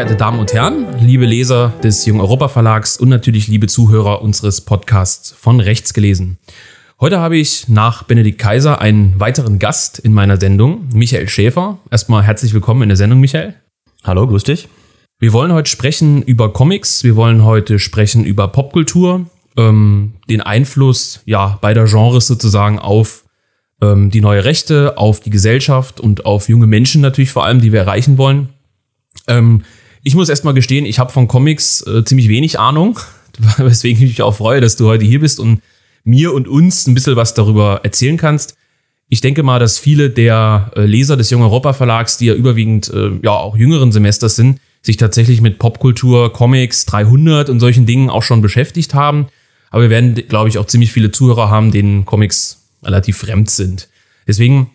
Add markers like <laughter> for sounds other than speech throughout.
geehrte Damen und Herren, liebe Leser des Jung Europa Verlags und natürlich liebe Zuhörer unseres Podcasts von Rechts gelesen. Heute habe ich nach Benedikt Kaiser einen weiteren Gast in meiner Sendung, Michael Schäfer. Erstmal herzlich willkommen in der Sendung, Michael. Hallo, grüß dich. Wir wollen heute sprechen über Comics, wir wollen heute sprechen über Popkultur, ähm, den Einfluss ja beider Genres sozusagen auf ähm, die neue Rechte, auf die Gesellschaft und auf junge Menschen natürlich vor allem, die wir erreichen wollen. Ähm, ich muss erstmal gestehen, ich habe von Comics äh, ziemlich wenig Ahnung, <laughs> weswegen ich mich auch freue, dass du heute hier bist und mir und uns ein bisschen was darüber erzählen kannst. Ich denke mal, dass viele der äh, Leser des Jung Europa Verlags, die ja überwiegend äh, ja auch jüngeren Semesters sind, sich tatsächlich mit Popkultur, Comics 300 und solchen Dingen auch schon beschäftigt haben. Aber wir werden, glaube ich, auch ziemlich viele Zuhörer haben, denen Comics relativ fremd sind. Deswegen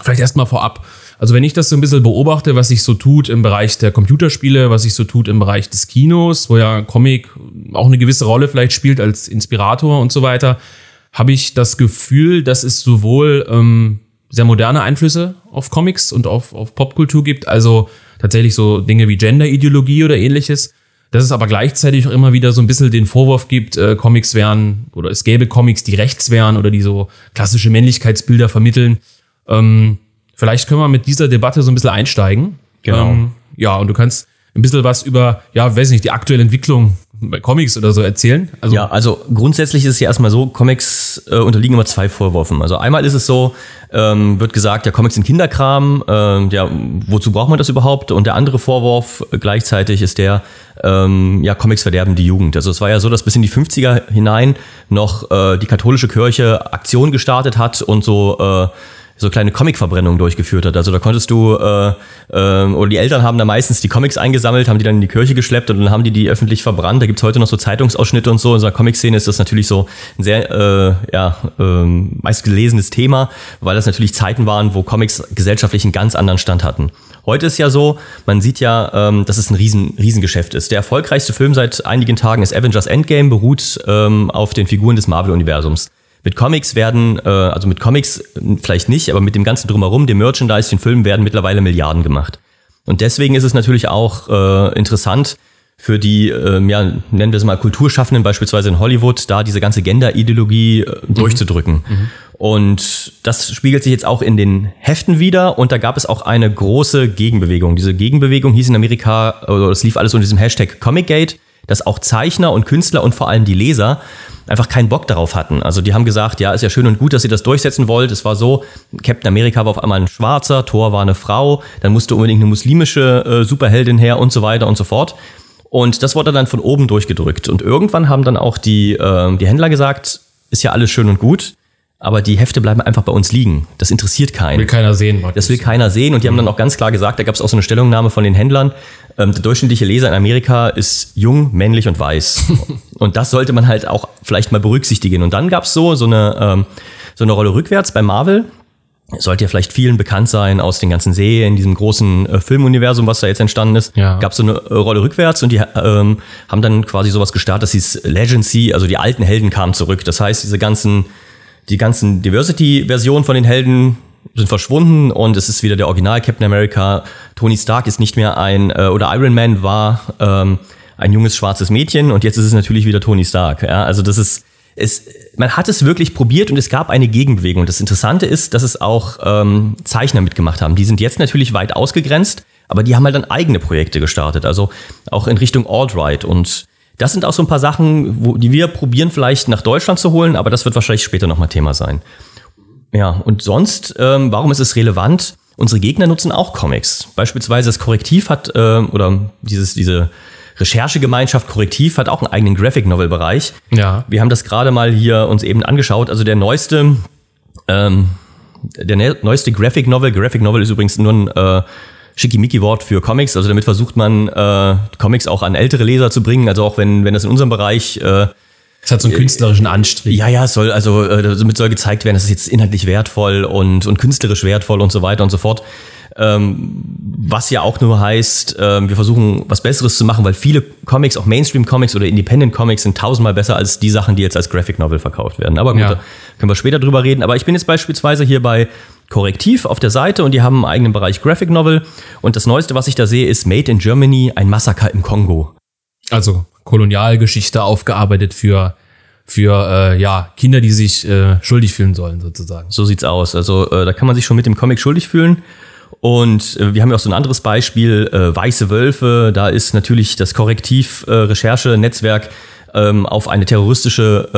vielleicht erstmal vorab. Also wenn ich das so ein bisschen beobachte, was sich so tut im Bereich der Computerspiele, was sich so tut im Bereich des Kinos, wo ja Comic auch eine gewisse Rolle vielleicht spielt als Inspirator und so weiter, habe ich das Gefühl, dass es sowohl ähm, sehr moderne Einflüsse auf Comics und auf, auf Popkultur gibt, also tatsächlich so Dinge wie Gender-Ideologie oder ähnliches, dass es aber gleichzeitig auch immer wieder so ein bisschen den Vorwurf gibt, äh, Comics wären oder es gäbe Comics, die rechts wären oder die so klassische Männlichkeitsbilder vermitteln. Ähm, vielleicht können wir mit dieser Debatte so ein bisschen einsteigen. Genau. Ähm, ja, und du kannst ein bisschen was über, ja, weiß nicht, die aktuelle Entwicklung bei Comics oder so erzählen? Also ja, also grundsätzlich ist es ja erstmal so, Comics äh, unterliegen immer zwei Vorwürfen. Also einmal ist es so, ähm, wird gesagt, ja, Comics sind Kinderkram, äh, ja, wozu braucht man das überhaupt? Und der andere Vorwurf gleichzeitig ist der, ähm, ja, Comics verderben die Jugend. Also es war ja so, dass bis in die 50er hinein noch äh, die katholische Kirche Aktionen gestartet hat und so äh, so kleine Comic-Verbrennungen durchgeführt hat. Also da konntest du, äh, äh, oder die Eltern haben da meistens die Comics eingesammelt, haben die dann in die Kirche geschleppt und dann haben die die öffentlich verbrannt. Da gibt's heute noch so Zeitungsausschnitte und so. In unserer Comic-Szene ist das natürlich so ein sehr äh, ja, äh, meistgelesenes Thema, weil das natürlich Zeiten waren, wo Comics gesellschaftlich einen ganz anderen Stand hatten. Heute ist ja so, man sieht ja, ähm, dass es ein Riesen, Riesengeschäft ist. Der erfolgreichste Film seit einigen Tagen ist Avengers Endgame, beruht ähm, auf den Figuren des Marvel-Universums. Mit Comics werden, äh, also mit Comics vielleicht nicht, aber mit dem ganzen drumherum, dem Merchandise, den Filmen werden mittlerweile Milliarden gemacht. Und deswegen ist es natürlich auch äh, interessant für die, äh, ja, nennen wir es mal Kulturschaffenden, beispielsweise in Hollywood, da diese ganze Gender-Ideologie äh, mhm. durchzudrücken. Mhm. Und das spiegelt sich jetzt auch in den Heften wieder. Und da gab es auch eine große Gegenbewegung. Diese Gegenbewegung hieß in Amerika, oder es lief alles unter diesem Hashtag ComicGate, dass auch Zeichner und Künstler und vor allem die Leser einfach keinen Bock darauf hatten. Also die haben gesagt, ja, ist ja schön und gut, dass ihr das durchsetzen wollt. Es war so, Captain America war auf einmal ein Schwarzer, Thor war eine Frau, dann musste unbedingt eine muslimische äh, Superheldin her und so weiter und so fort. Und das wurde dann von oben durchgedrückt. Und irgendwann haben dann auch die, äh, die Händler gesagt, ist ja alles schön und gut, aber die Hefte bleiben einfach bei uns liegen. Das interessiert keinen. Will keiner sehen. Das will keiner sehen. Und die haben dann auch ganz klar gesagt, da gab es auch so eine Stellungnahme von den Händlern, ähm, der durchschnittliche Leser in Amerika ist jung, männlich und weiß. <laughs> und das sollte man halt auch vielleicht mal berücksichtigen. Und dann gab es so, so eine, ähm, so eine Rolle rückwärts bei Marvel. Sollte ja vielleicht vielen bekannt sein aus den ganzen Serien, diesem großen äh, Filmuniversum, was da jetzt entstanden ist. Ja. Gab so eine äh, Rolle rückwärts und die ähm, haben dann quasi sowas gestartet, das hieß Legacy, also die alten Helden kamen zurück. Das heißt, diese ganzen die ganzen Diversity-Versionen von den Helden sind verschwunden und es ist wieder der Original Captain America. Tony Stark ist nicht mehr ein, äh, oder Iron Man war ähm, ein junges schwarzes Mädchen und jetzt ist es natürlich wieder Tony Stark. Ja? Also das ist, es, man hat es wirklich probiert und es gab eine Gegenbewegung. Das Interessante ist, dass es auch ähm, Zeichner mitgemacht haben. Die sind jetzt natürlich weit ausgegrenzt, aber die haben halt dann eigene Projekte gestartet, also auch in Richtung Alt-Right und das sind auch so ein paar Sachen, wo, die wir probieren vielleicht nach Deutschland zu holen, aber das wird wahrscheinlich später nochmal Thema sein. Ja, und sonst, ähm, warum ist es relevant? Unsere Gegner nutzen auch Comics. Beispielsweise das Korrektiv hat, äh, oder dieses, diese Recherchegemeinschaft Korrektiv hat auch einen eigenen Graphic Novel Bereich. Ja. Wir haben das gerade mal hier uns eben angeschaut. Also der neueste, ähm, der ne-, neueste Graphic Novel, Graphic Novel ist übrigens nur ein äh, Schickimicki-Wort für Comics. Also damit versucht man, äh, Comics auch an ältere Leser zu bringen. Also auch wenn, wenn das in unserem Bereich äh, es hat so einen künstlerischen Anstrich. Ja, ja, es soll, also äh, damit soll gezeigt werden, dass es jetzt inhaltlich wertvoll und, und künstlerisch wertvoll und so weiter und so fort. Ähm, was ja auch nur heißt, äh, wir versuchen was Besseres zu machen, weil viele Comics, auch Mainstream-Comics oder Independent-Comics, sind tausendmal besser als die Sachen, die jetzt als Graphic Novel verkauft werden. Aber gut, ja. da können wir später drüber reden. Aber ich bin jetzt beispielsweise hier bei Korrektiv auf der Seite und die haben einen eigenen Bereich Graphic Novel. Und das Neueste, was ich da sehe, ist Made in Germany, ein Massaker im Kongo. Also Kolonialgeschichte aufgearbeitet für für äh, ja Kinder, die sich äh, schuldig fühlen sollen sozusagen. So sieht's aus. Also äh, da kann man sich schon mit dem Comic schuldig fühlen. Und äh, wir haben ja auch so ein anderes Beispiel, äh, Weiße Wölfe. Da ist natürlich das Korrektiv-Recherche-Netzwerk ähm, auf eine terroristische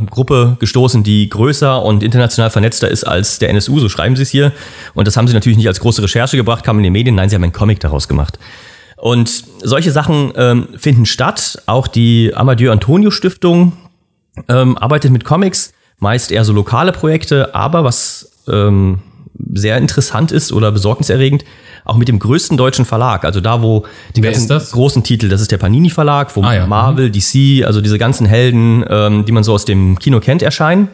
äh, Gruppe gestoßen, die größer und international vernetzter ist als der NSU, so schreiben sie es hier. Und das haben sie natürlich nicht als große Recherche gebracht, kam in den Medien, nein, sie haben einen Comic daraus gemacht. Und solche Sachen ähm, finden statt. Auch die Amadeo Antonio Stiftung ähm, arbeitet mit Comics, meist eher so lokale Projekte, aber was ähm, sehr interessant ist oder besorgniserregend, auch mit dem größten deutschen Verlag, also da, wo die Wer ganzen großen Titel, das ist der Panini Verlag, wo Ah, ja. Marvel, DC, also diese ganzen Helden, ähm, die man so aus dem Kino kennt, erscheinen.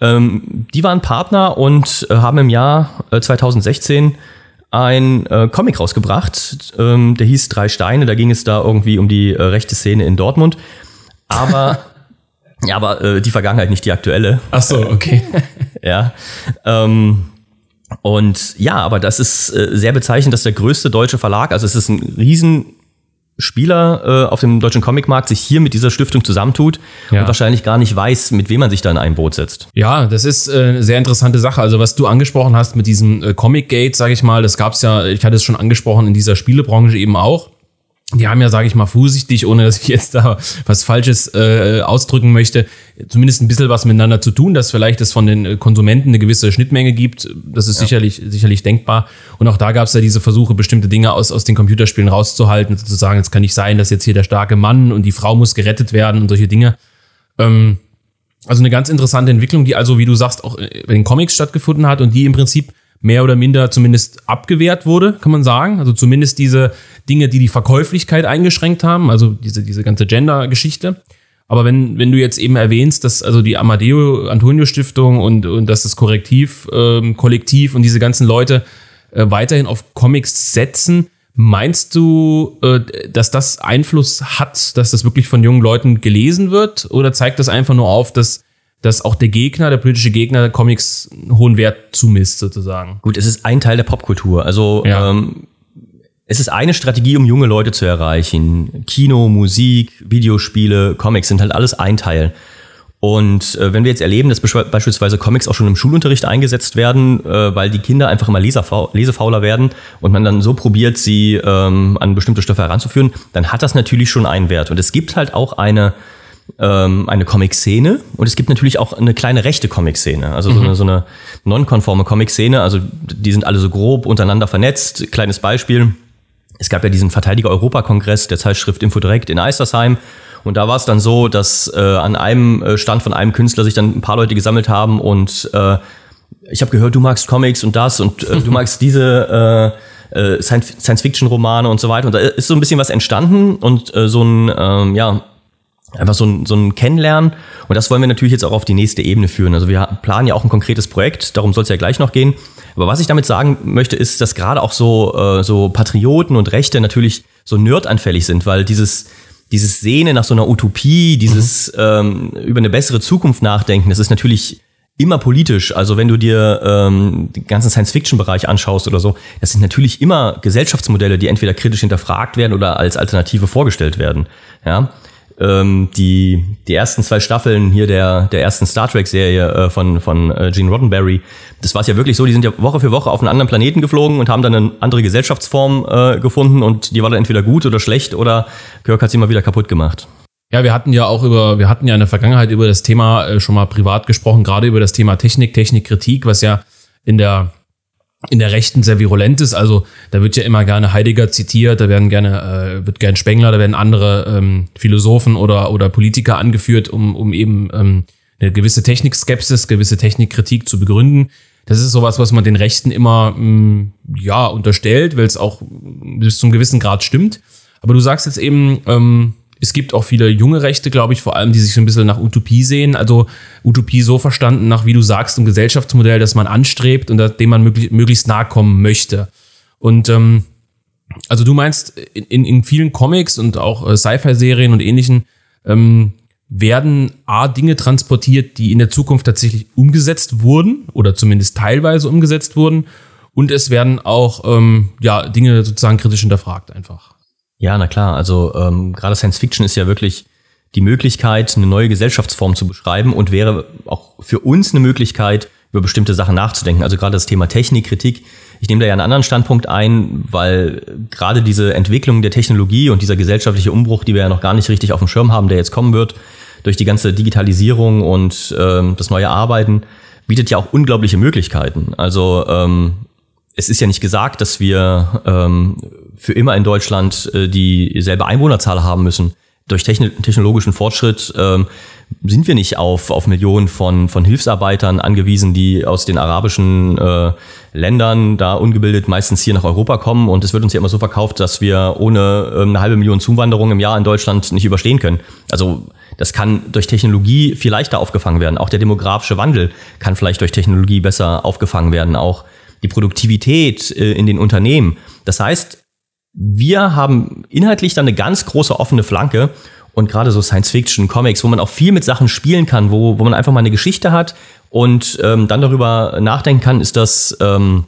Ähm, die waren Partner und äh, haben im Jahr äh, 2016 ein äh, Comic rausgebracht, ähm, der hieß Drei Steine, da ging es da irgendwie um die äh, rechte Szene in Dortmund. Aber, <laughs> ja, aber äh, die Vergangenheit, nicht die aktuelle. Ach so, okay. <laughs> Ja. Ähm, und ja, aber das ist äh, sehr bezeichnend, dass der größte deutsche Verlag, also es ist ein Riesenspieler äh, auf dem deutschen Comicmarkt, sich hier mit dieser Stiftung zusammentut Ja. und wahrscheinlich gar nicht weiß, mit wem man sich da in ein Boot setzt. Ja, das ist äh, eine sehr interessante Sache. Also was du angesprochen hast mit diesem äh, Comic Gate, sage ich mal, das gab's ja, ich hatte es schon angesprochen, in dieser Spielebranche eben auch. Die haben ja, sage ich mal, vorsichtig, ohne dass ich jetzt da was Falsches äh, ausdrücken möchte, zumindest ein bisschen was miteinander zu tun, dass vielleicht es von den Konsumenten eine gewisse Schnittmenge gibt. Das ist sicherlich, sicherlich denkbar. Und auch da gab es ja diese Versuche, bestimmte Dinge aus, aus den Computerspielen rauszuhalten, sozusagen, es kann nicht sein, dass jetzt hier der starke Mann und die Frau muss gerettet werden und solche Dinge. Ähm, also eine ganz interessante Entwicklung, die also, wie du sagst, auch in den Comics stattgefunden hat und die im Prinzip mehr oder minder zumindest abgewehrt wurde, kann man sagen. Also zumindest diese Dinge, die die Verkäuflichkeit eingeschränkt haben, also diese, diese ganze Gender-Geschichte. Aber wenn, wenn du jetzt eben erwähnst, dass also die Amadeo Antonio Stiftung und, und dass das Korrektiv, ähm, Kollektiv und diese ganzen Leute äh, weiterhin auf Comics setzen, meinst du, äh, dass das Einfluss hat, dass das wirklich von jungen Leuten gelesen wird? Oder zeigt das einfach nur auf, dass, dass auch der Gegner, der politische Gegner Comics einen hohen Wert zumisst, sozusagen? Gut, es ist ein Teil der Popkultur. Also Ja. ähm, es ist eine Strategie, um junge Leute zu erreichen. Kino, Musik, Videospiele, Comics sind halt alles ein Teil. Und äh, wenn wir jetzt erleben, dass beispielsweise Comics auch schon im Schulunterricht eingesetzt werden, äh, weil die Kinder einfach immer lesefauler werden und man dann so probiert, sie ähm, an bestimmte Stoffe heranzuführen, dann hat das natürlich schon einen Wert. Und es gibt halt auch eine ähm, eine Comic-Szene. Und es gibt natürlich auch eine kleine rechte Comic-Szene, also so eine, so eine non-konforme Comic-Szene, also die sind alle so grob untereinander vernetzt. Kleines Beispiel, es gab ja diesen Verteidiger-Europa-Kongress der Zeitschrift Infodirect in Eistersheim und da war es dann so, dass äh, an einem äh, Stand von einem Künstler sich dann ein paar Leute gesammelt haben und äh, ich habe gehört, du magst Comics und das und äh, du magst diese äh, äh, Science- Science-Fiction-Romane und so weiter. Und da ist so ein bisschen was entstanden und äh, so ein, ähm, ja, einfach so ein, so ein Kennenlernen. Und das wollen wir natürlich jetzt auch auf die nächste Ebene führen. Also wir planen ja auch ein konkretes Projekt, darum soll es ja gleich noch gehen. Aber was ich damit sagen möchte, ist, dass gerade auch so, äh, so Patrioten und Rechte natürlich so nerdanfällig sind, weil dieses, dieses Sehnen nach so einer Utopie, dieses ähm, über eine bessere Zukunft nachdenken, das ist natürlich immer politisch. Also wenn du dir ähm, den ganzen Science-Fiction-Bereich anschaust oder so, das sind natürlich immer Gesellschaftsmodelle, die entweder kritisch hinterfragt werden oder als Alternative vorgestellt werden. Ja. Ähm, die, die ersten zwei Staffeln hier der, der ersten Star Trek-Serie äh, von, von äh, Gene Roddenberry, das war es ja wirklich so, die sind ja Woche für Woche auf einen anderen Planeten geflogen und haben dann eine andere Gesellschaftsform äh, gefunden und die war dann entweder gut oder schlecht oder Kirk hat sie mal wieder kaputt gemacht. Ja, wir hatten ja auch über, wir hatten ja in der Vergangenheit über das Thema äh, schon mal privat gesprochen, gerade über das Thema Technik, Technikkritik, was ja in der in der Rechten sehr virulent ist. Also da wird ja immer gerne Heidegger zitiert, da werden gerne, äh, wird gern Spengler, da werden andere ähm, Philosophen oder, oder Politiker angeführt, um, um eben ähm, eine gewisse Technikskepsis, gewisse Technikkritik zu begründen. Das ist sowas, was man den Rechten immer mh, ja unterstellt, weil es auch bis zum gewissen Grad stimmt. Aber du sagst jetzt eben, ähm, es gibt auch viele junge Rechte, glaube ich, vor allem, die sich so ein bisschen nach Utopie sehen. Also Utopie so verstanden nach, wie du sagst, ein Gesellschaftsmodell, das man anstrebt und dem man möglich, möglichst nahe kommen möchte. Und ähm, also du meinst, in, in vielen Comics und auch äh, Sci-Fi-Serien und ähnlichen ähm, werden A, Dinge transportiert, die in der Zukunft tatsächlich umgesetzt wurden oder zumindest teilweise umgesetzt wurden. Und es werden auch ähm, ja, Dinge sozusagen kritisch hinterfragt einfach. Ja, na klar. Also ähm, gerade Science Fiction ist ja wirklich die Möglichkeit, eine neue Gesellschaftsform zu beschreiben und wäre auch für uns eine Möglichkeit, über bestimmte Sachen nachzudenken. Also gerade das Thema Technik, Kritik. Ich nehme da ja einen anderen Standpunkt ein, weil gerade diese Entwicklung der Technologie und dieser gesellschaftliche Umbruch, die wir ja noch gar nicht richtig auf dem Schirm haben, der jetzt kommen wird, durch die ganze Digitalisierung und ähm, das neue Arbeiten, bietet ja auch unglaubliche Möglichkeiten. Also ähm, es ist ja nicht gesagt, dass wir ähm, für immer in Deutschland äh, dieselbe Einwohnerzahl haben müssen. Durch technologischen Fortschritt ähm, sind wir nicht auf, auf Millionen von, von Hilfsarbeitern angewiesen, die aus den arabischen äh, Ländern da ungebildet meistens hier nach Europa kommen. Und es wird uns ja immer so verkauft, dass wir ohne ähm, eine halbe Million Zuwanderung im Jahr in Deutschland nicht überstehen können. Also das kann durch Technologie viel leichter aufgefangen werden. Auch der demografische Wandel kann vielleicht durch Technologie besser aufgefangen werden. Auch die Produktivität äh, in den Unternehmen. Das heißt, wir haben inhaltlich dann eine ganz große offene Flanke und gerade so Science-Fiction, Comics, wo man auch viel mit Sachen spielen kann, wo, wo man einfach mal eine Geschichte hat und ähm, dann darüber nachdenken kann, ist das, ähm,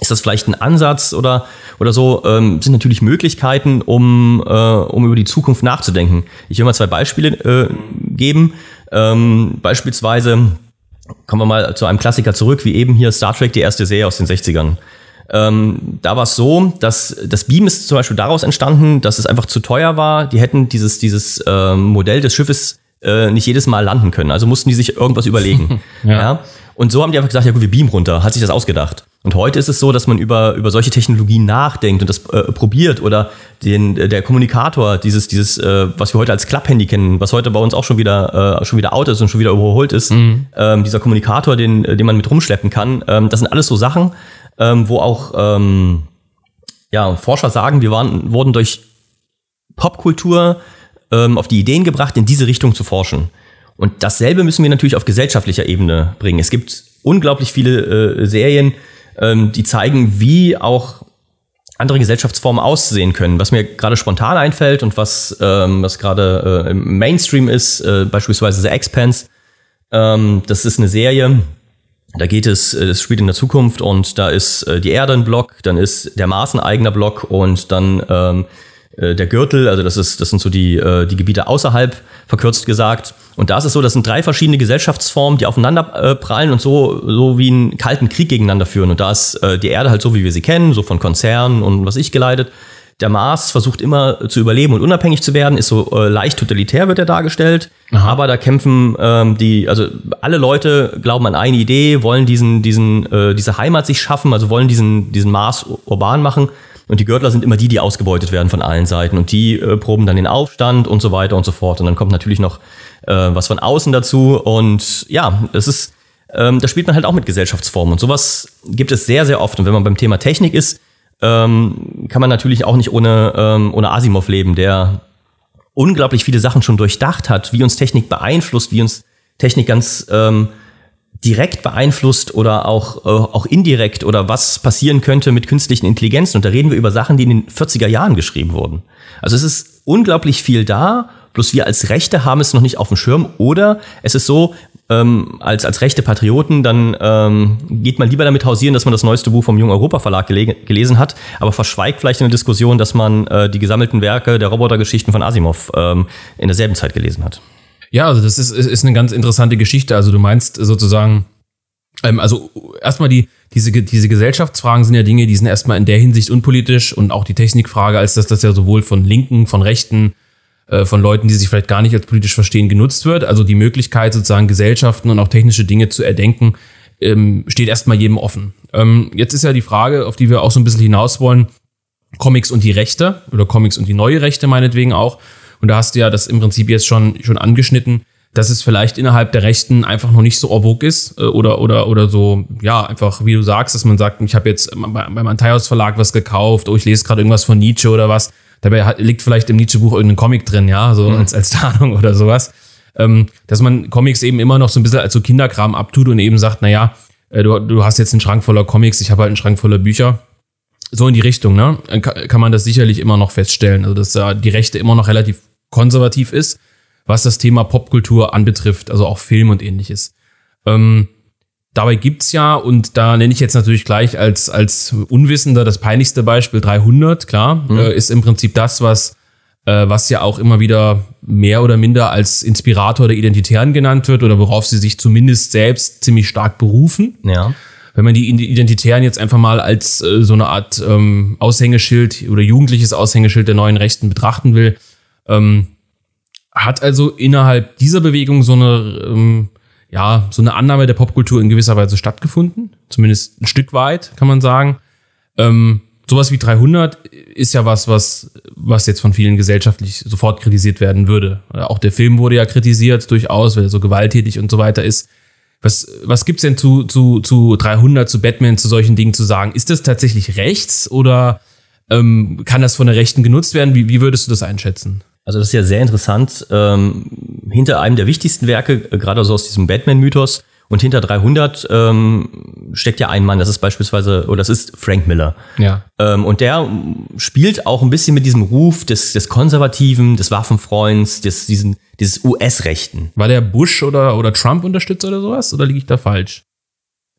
ist das vielleicht ein Ansatz oder, oder so, ähm, sind natürlich Möglichkeiten, um, äh, um über die Zukunft nachzudenken. Ich will mal zwei Beispiele äh, geben. Ähm, beispielsweise kommen wir mal zu einem Klassiker zurück, wie eben hier Star Trek, die erste Serie aus den 60ern. Ähm, da war es so, dass das Beam ist zum Beispiel daraus entstanden, dass es einfach zu teuer war. Die hätten dieses, dieses ähm, Modell des Schiffes äh, nicht jedes Mal landen können. Also mussten die sich irgendwas überlegen. <laughs> ja. ja. Und so haben die einfach gesagt, ja gut, wir beamen runter. Hat sich das ausgedacht. Und heute ist es so, dass man über, über solche Technologien nachdenkt und das äh, probiert oder den, äh, der Kommunikator, dieses, dieses, äh, was wir heute als Klapphandy kennen, was heute bei uns auch schon wieder, äh, schon wieder out ist und schon wieder überholt ist, mhm. ähm, dieser Kommunikator, den, den man mit rumschleppen kann, ähm, das sind alles so Sachen, ähm, wo auch ähm, ja, Forscher sagen, wir waren, wurden durch Popkultur ähm, auf die Ideen gebracht, in diese Richtung zu forschen. Und dasselbe müssen wir natürlich auf gesellschaftlicher Ebene bringen. Es gibt unglaublich viele äh, Serien, ähm, die zeigen, wie auch andere Gesellschaftsformen aussehen können. Was mir gerade spontan einfällt und was, ähm, was gerade äh, im Mainstream ist, äh, beispielsweise The Expanse, ähm, das ist eine Serie, da geht es, es spielt in der Zukunft und da ist äh, die Erde ein Block, dann ist der Mars ein eigener Block und dann ähm, äh, der Gürtel, also das ist, das sind so die, äh, die Gebiete außerhalb, verkürzt gesagt. Und da ist es so, das sind drei verschiedene Gesellschaftsformen, die aufeinander äh, prallen und so, so wie einen kalten Krieg gegeneinander führen. Und da ist äh, die Erde halt so, wie wir sie kennen, so von Konzernen und was ich geleitet. Der Mars versucht immer zu überleben und unabhängig zu werden, ist so äh, leicht totalitär wird er dargestellt. Aha. Aber da kämpfen ähm, die, also alle Leute glauben an eine Idee, wollen diesen, diesen, äh, diese Heimat sich schaffen, also wollen diesen, diesen Mars urban machen. Und die Gürtler sind immer die, die ausgebeutet werden von allen Seiten. Und die äh, proben dann den Aufstand und so weiter und so fort. Und dann kommt natürlich noch äh, was von außen dazu. Und ja, es ist, ähm, da spielt man halt auch mit Gesellschaftsformen. Und sowas gibt es sehr, sehr oft. Und wenn man beim Thema Technik ist, ähm, kann man natürlich auch nicht ohne, ähm, ohne Asimov leben, der unglaublich viele Sachen schon durchdacht hat, wie uns Technik beeinflusst, wie uns Technik ganz ähm, direkt beeinflusst oder auch, äh, auch indirekt oder was passieren könnte mit künstlichen Intelligenzen. Und da reden wir über Sachen, die in den 40er Jahren geschrieben wurden. Also es ist unglaublich viel da, bloß wir als Rechte haben es noch nicht auf dem Schirm. Oder es ist so, ähm, als, als rechte Patrioten, dann ähm, geht man lieber damit hausieren, dass man das neueste Buch vom Jungen Europa Verlag gele gelesen hat, aber verschweigt vielleicht in der Diskussion, dass man äh, die gesammelten Werke der Robotergeschichten von Asimov ähm, in derselben Zeit gelesen hat. Ja, also das ist, ist eine ganz interessante Geschichte. Also du meinst sozusagen, ähm, also erstmal die, diese, diese Gesellschaftsfragen sind ja Dinge, die sind erstmal in der Hinsicht unpolitisch und auch die Technikfrage, als dass das ja sowohl von Linken, von Rechten, äh, von Leuten, die sich vielleicht gar nicht als politisch verstehen, genutzt wird. Also die Möglichkeit, sozusagen Gesellschaften und auch technische Dinge zu erdenken, ähm, steht erstmal jedem offen. Ähm, jetzt ist ja die Frage, auf die wir auch so ein bisschen hinaus wollen, Comics und die Rechte oder Comics und die neue Rechte meinetwegen auch. Und da hast du ja das im Prinzip jetzt schon, schon angeschnitten, dass es vielleicht innerhalb der Rechten einfach noch nicht so orvog ist äh, oder, oder, oder so, ja, einfach, wie du sagst, dass man sagt, ich habe jetzt beim Antaios Verlag was gekauft, oh, ich lese gerade irgendwas von Nietzsche oder was. Dabei liegt vielleicht im Nietzsche-Buch irgendein Comic drin, ja, so mhm. als, als Tarnung oder sowas. Ähm, dass man Comics eben immer noch so ein bisschen als so Kinderkram abtut und eben sagt, naja, äh, du, du hast jetzt einen Schrank voller Comics, ich habe halt einen Schrank voller Bücher so in die Richtung, ne? Kann, kann man das sicherlich immer noch feststellen. Also, dass da die Rechte immer noch relativ konservativ ist. was das Thema Popkultur anbetrifft, also auch Film und ähnliches. Ähm, dabei gibt's ja, und da nenne ich jetzt natürlich gleich als, als Unwissender das peinlichste Beispiel 300, klar, mhm. äh, ist im Prinzip das, was, äh, was ja auch immer wieder mehr oder minder als Inspirator der Identitären genannt wird oder worauf sie sich zumindest selbst ziemlich stark berufen. Ja wenn man die Identitären jetzt einfach mal als äh, so eine Art ähm, Aushängeschild oder jugendliches Aushängeschild der neuen Rechten betrachten will, ähm, hat also innerhalb dieser Bewegung so eine, ähm, ja, so eine Annahme der Popkultur in gewisser Weise stattgefunden. Zumindest ein Stück weit, kann man sagen. Ähm, sowas wie 300 ist ja was, was, was jetzt von vielen gesellschaftlich sofort kritisiert werden würde. Auch der Film wurde ja kritisiert durchaus, weil er so gewalttätig und so weiter ist. Was, was gibt's denn zu, zu, zu 300, zu Batman, zu solchen Dingen zu sagen? Ist das tatsächlich rechts oder ähm, kann das von der Rechten genutzt werden? Wie, wie würdest du das einschätzen? Also das ist ja sehr interessant. Ähm, hinter einem der wichtigsten Werke, äh, gerade so aus diesem Batman-Mythos, und hinter 300 ähm, steckt ja ein Mann, das ist beispielsweise, oder das ist Frank Miller. Ja. Ähm, und der spielt auch ein bisschen mit diesem Ruf des, des Konservativen, des Waffenfreunds, des, diesen, dieses US-Rechten. War der Bush oder, oder Trump-Unterstützer oder sowas? Oder liege ich da falsch?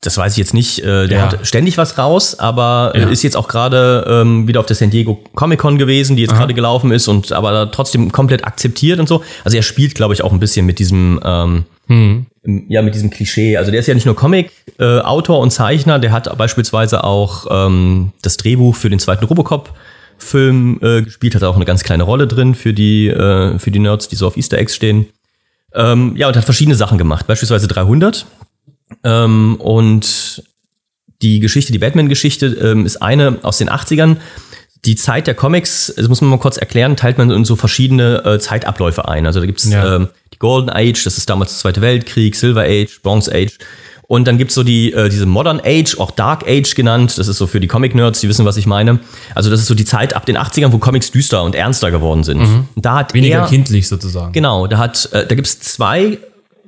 Das weiß ich jetzt nicht. Äh, der ja. hat ständig was raus, aber ja. ist jetzt auch gerade ähm, wieder auf der San Diego Comic Con gewesen, die jetzt gerade gelaufen ist und aber trotzdem komplett akzeptiert und so. Also er spielt, glaube ich, auch ein bisschen mit diesem ähm, hm. ja mit diesem Klischee. Also der ist ja nicht nur Comic-Autor äh, und Zeichner, der hat beispielsweise auch ähm, das Drehbuch für den zweiten Robocop. Film äh, gespielt, hat auch eine ganz kleine Rolle drin für die, äh, für die Nerds, die so auf Easter Eggs stehen. Ähm, ja, und hat verschiedene Sachen gemacht, beispielsweise 300. Ähm, und die Geschichte, die Batman-Geschichte, ähm, ist eine aus den 80ern. Die Zeit der Comics, das muss man mal kurz erklären, teilt man in so verschiedene äh, Zeitabläufe ein. Also da gibt's ja. ähm, die Golden Age, das ist damals der Zweite Weltkrieg, Silver Age, Bronze Age. Und dann gibt's so die, äh, diese Modern Age, auch Dark Age genannt. Das ist so für die Comic-Nerds, die wissen, was ich meine. Also das ist so die Zeit ab den 80ern, wo Comics düster und ernster geworden sind. Mhm. Da hat Weniger er, kindlich sozusagen. Genau, da hat, äh, da gibt's zwei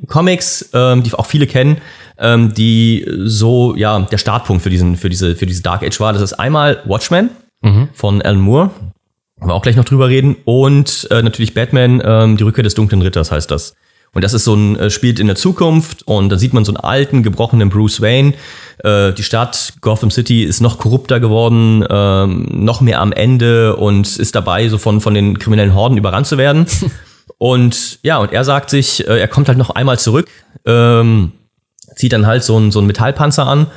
Comics, ähm, die auch viele kennen, ähm, die so ja der Startpunkt für diesen für diese für diese Dark Age war. Das ist einmal Watchmen mhm. von Alan Moore, wir auch gleich noch drüber reden und äh, natürlich Batman, ähm, die Rückkehr des dunklen Ritters heißt das. Und das ist so ein, äh, spielt in der Zukunft und da sieht man so einen alten, gebrochenen Bruce Wayne. Äh, die Stadt Gotham City ist noch korrupter geworden, ähm, noch mehr am Ende und ist dabei, so von, von den kriminellen Horden überrannt zu werden. <laughs> und ja, und er sagt sich, äh, er kommt halt noch einmal zurück, ähm, zieht dann halt so einen, so einen Metallpanzer an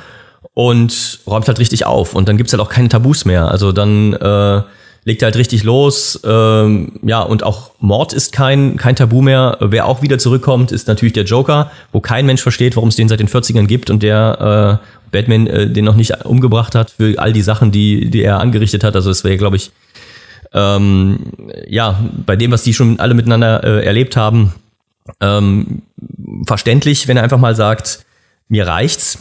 und räumt halt richtig auf. Und dann gibt's halt auch keine Tabus mehr. Also dann äh, legt er halt richtig los. Ähm, ja, und auch Mord ist kein, kein Tabu mehr. Wer auch wieder zurückkommt, ist natürlich der Joker, wo kein Mensch versteht, warum es den seit den 40ern gibt und der äh, Batman äh, den noch nicht umgebracht hat für all die Sachen, die, die er angerichtet hat. Also es wäre, glaube ich, ähm, ja, bei dem, was die schon alle miteinander äh, erlebt haben, ähm, verständlich, wenn er einfach mal sagt, mir reicht's.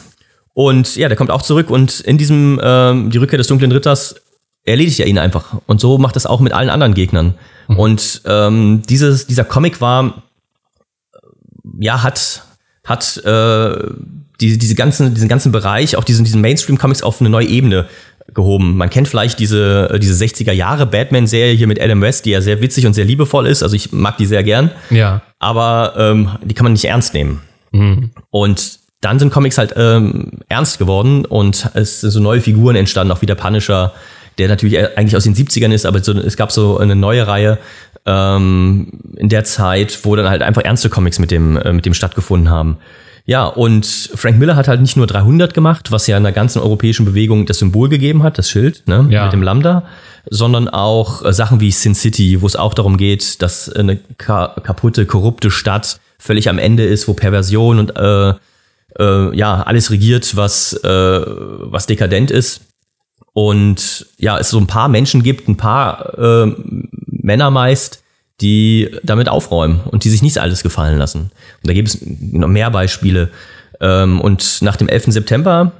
Und ja, der kommt auch zurück und in diesem ähm, Die Rückkehr des dunklen Ritters erledigt er ihn einfach. Und so macht es auch mit allen anderen Gegnern. Mhm. Und ähm, dieses, dieser Comic war, ja, hat, hat äh, die, diese ganzen, diesen ganzen Bereich, auch diesen, diesen Mainstream-Comics auf eine neue Ebene gehoben. Man kennt vielleicht diese, diese 60er Jahre Batman-Serie hier mit Adam West, die ja sehr witzig und sehr liebevoll ist. Also ich mag die sehr gern. Ja. Aber ähm, die kann man nicht ernst nehmen. Mhm. Und dann sind Comics halt ähm, ernst geworden und es sind so neue Figuren entstanden, auch wie der Punisher, der natürlich eigentlich aus den 70ern ist, aber so, es gab so eine neue Reihe ähm, in der Zeit, wo dann halt einfach ernste Comics mit dem, äh, mit dem stattgefunden haben. Ja, und Frank Miller hat halt nicht nur 300 gemacht, was ja in der ganzen europäischen Bewegung das Symbol gegeben hat, das Schild ne, ja. mit dem Lambda, sondern auch äh, Sachen wie Sin City, wo es auch darum geht, dass eine ka kaputte, korrupte Stadt völlig am Ende ist, wo Perversion und äh, äh, ja alles regiert, was äh, was dekadent ist. Und ja, es so ein paar Menschen gibt, ein paar äh, Männer meist, die damit aufräumen und die sich nicht alles gefallen lassen. Und da gibt es noch mehr Beispiele. Ähm, und nach dem 11. September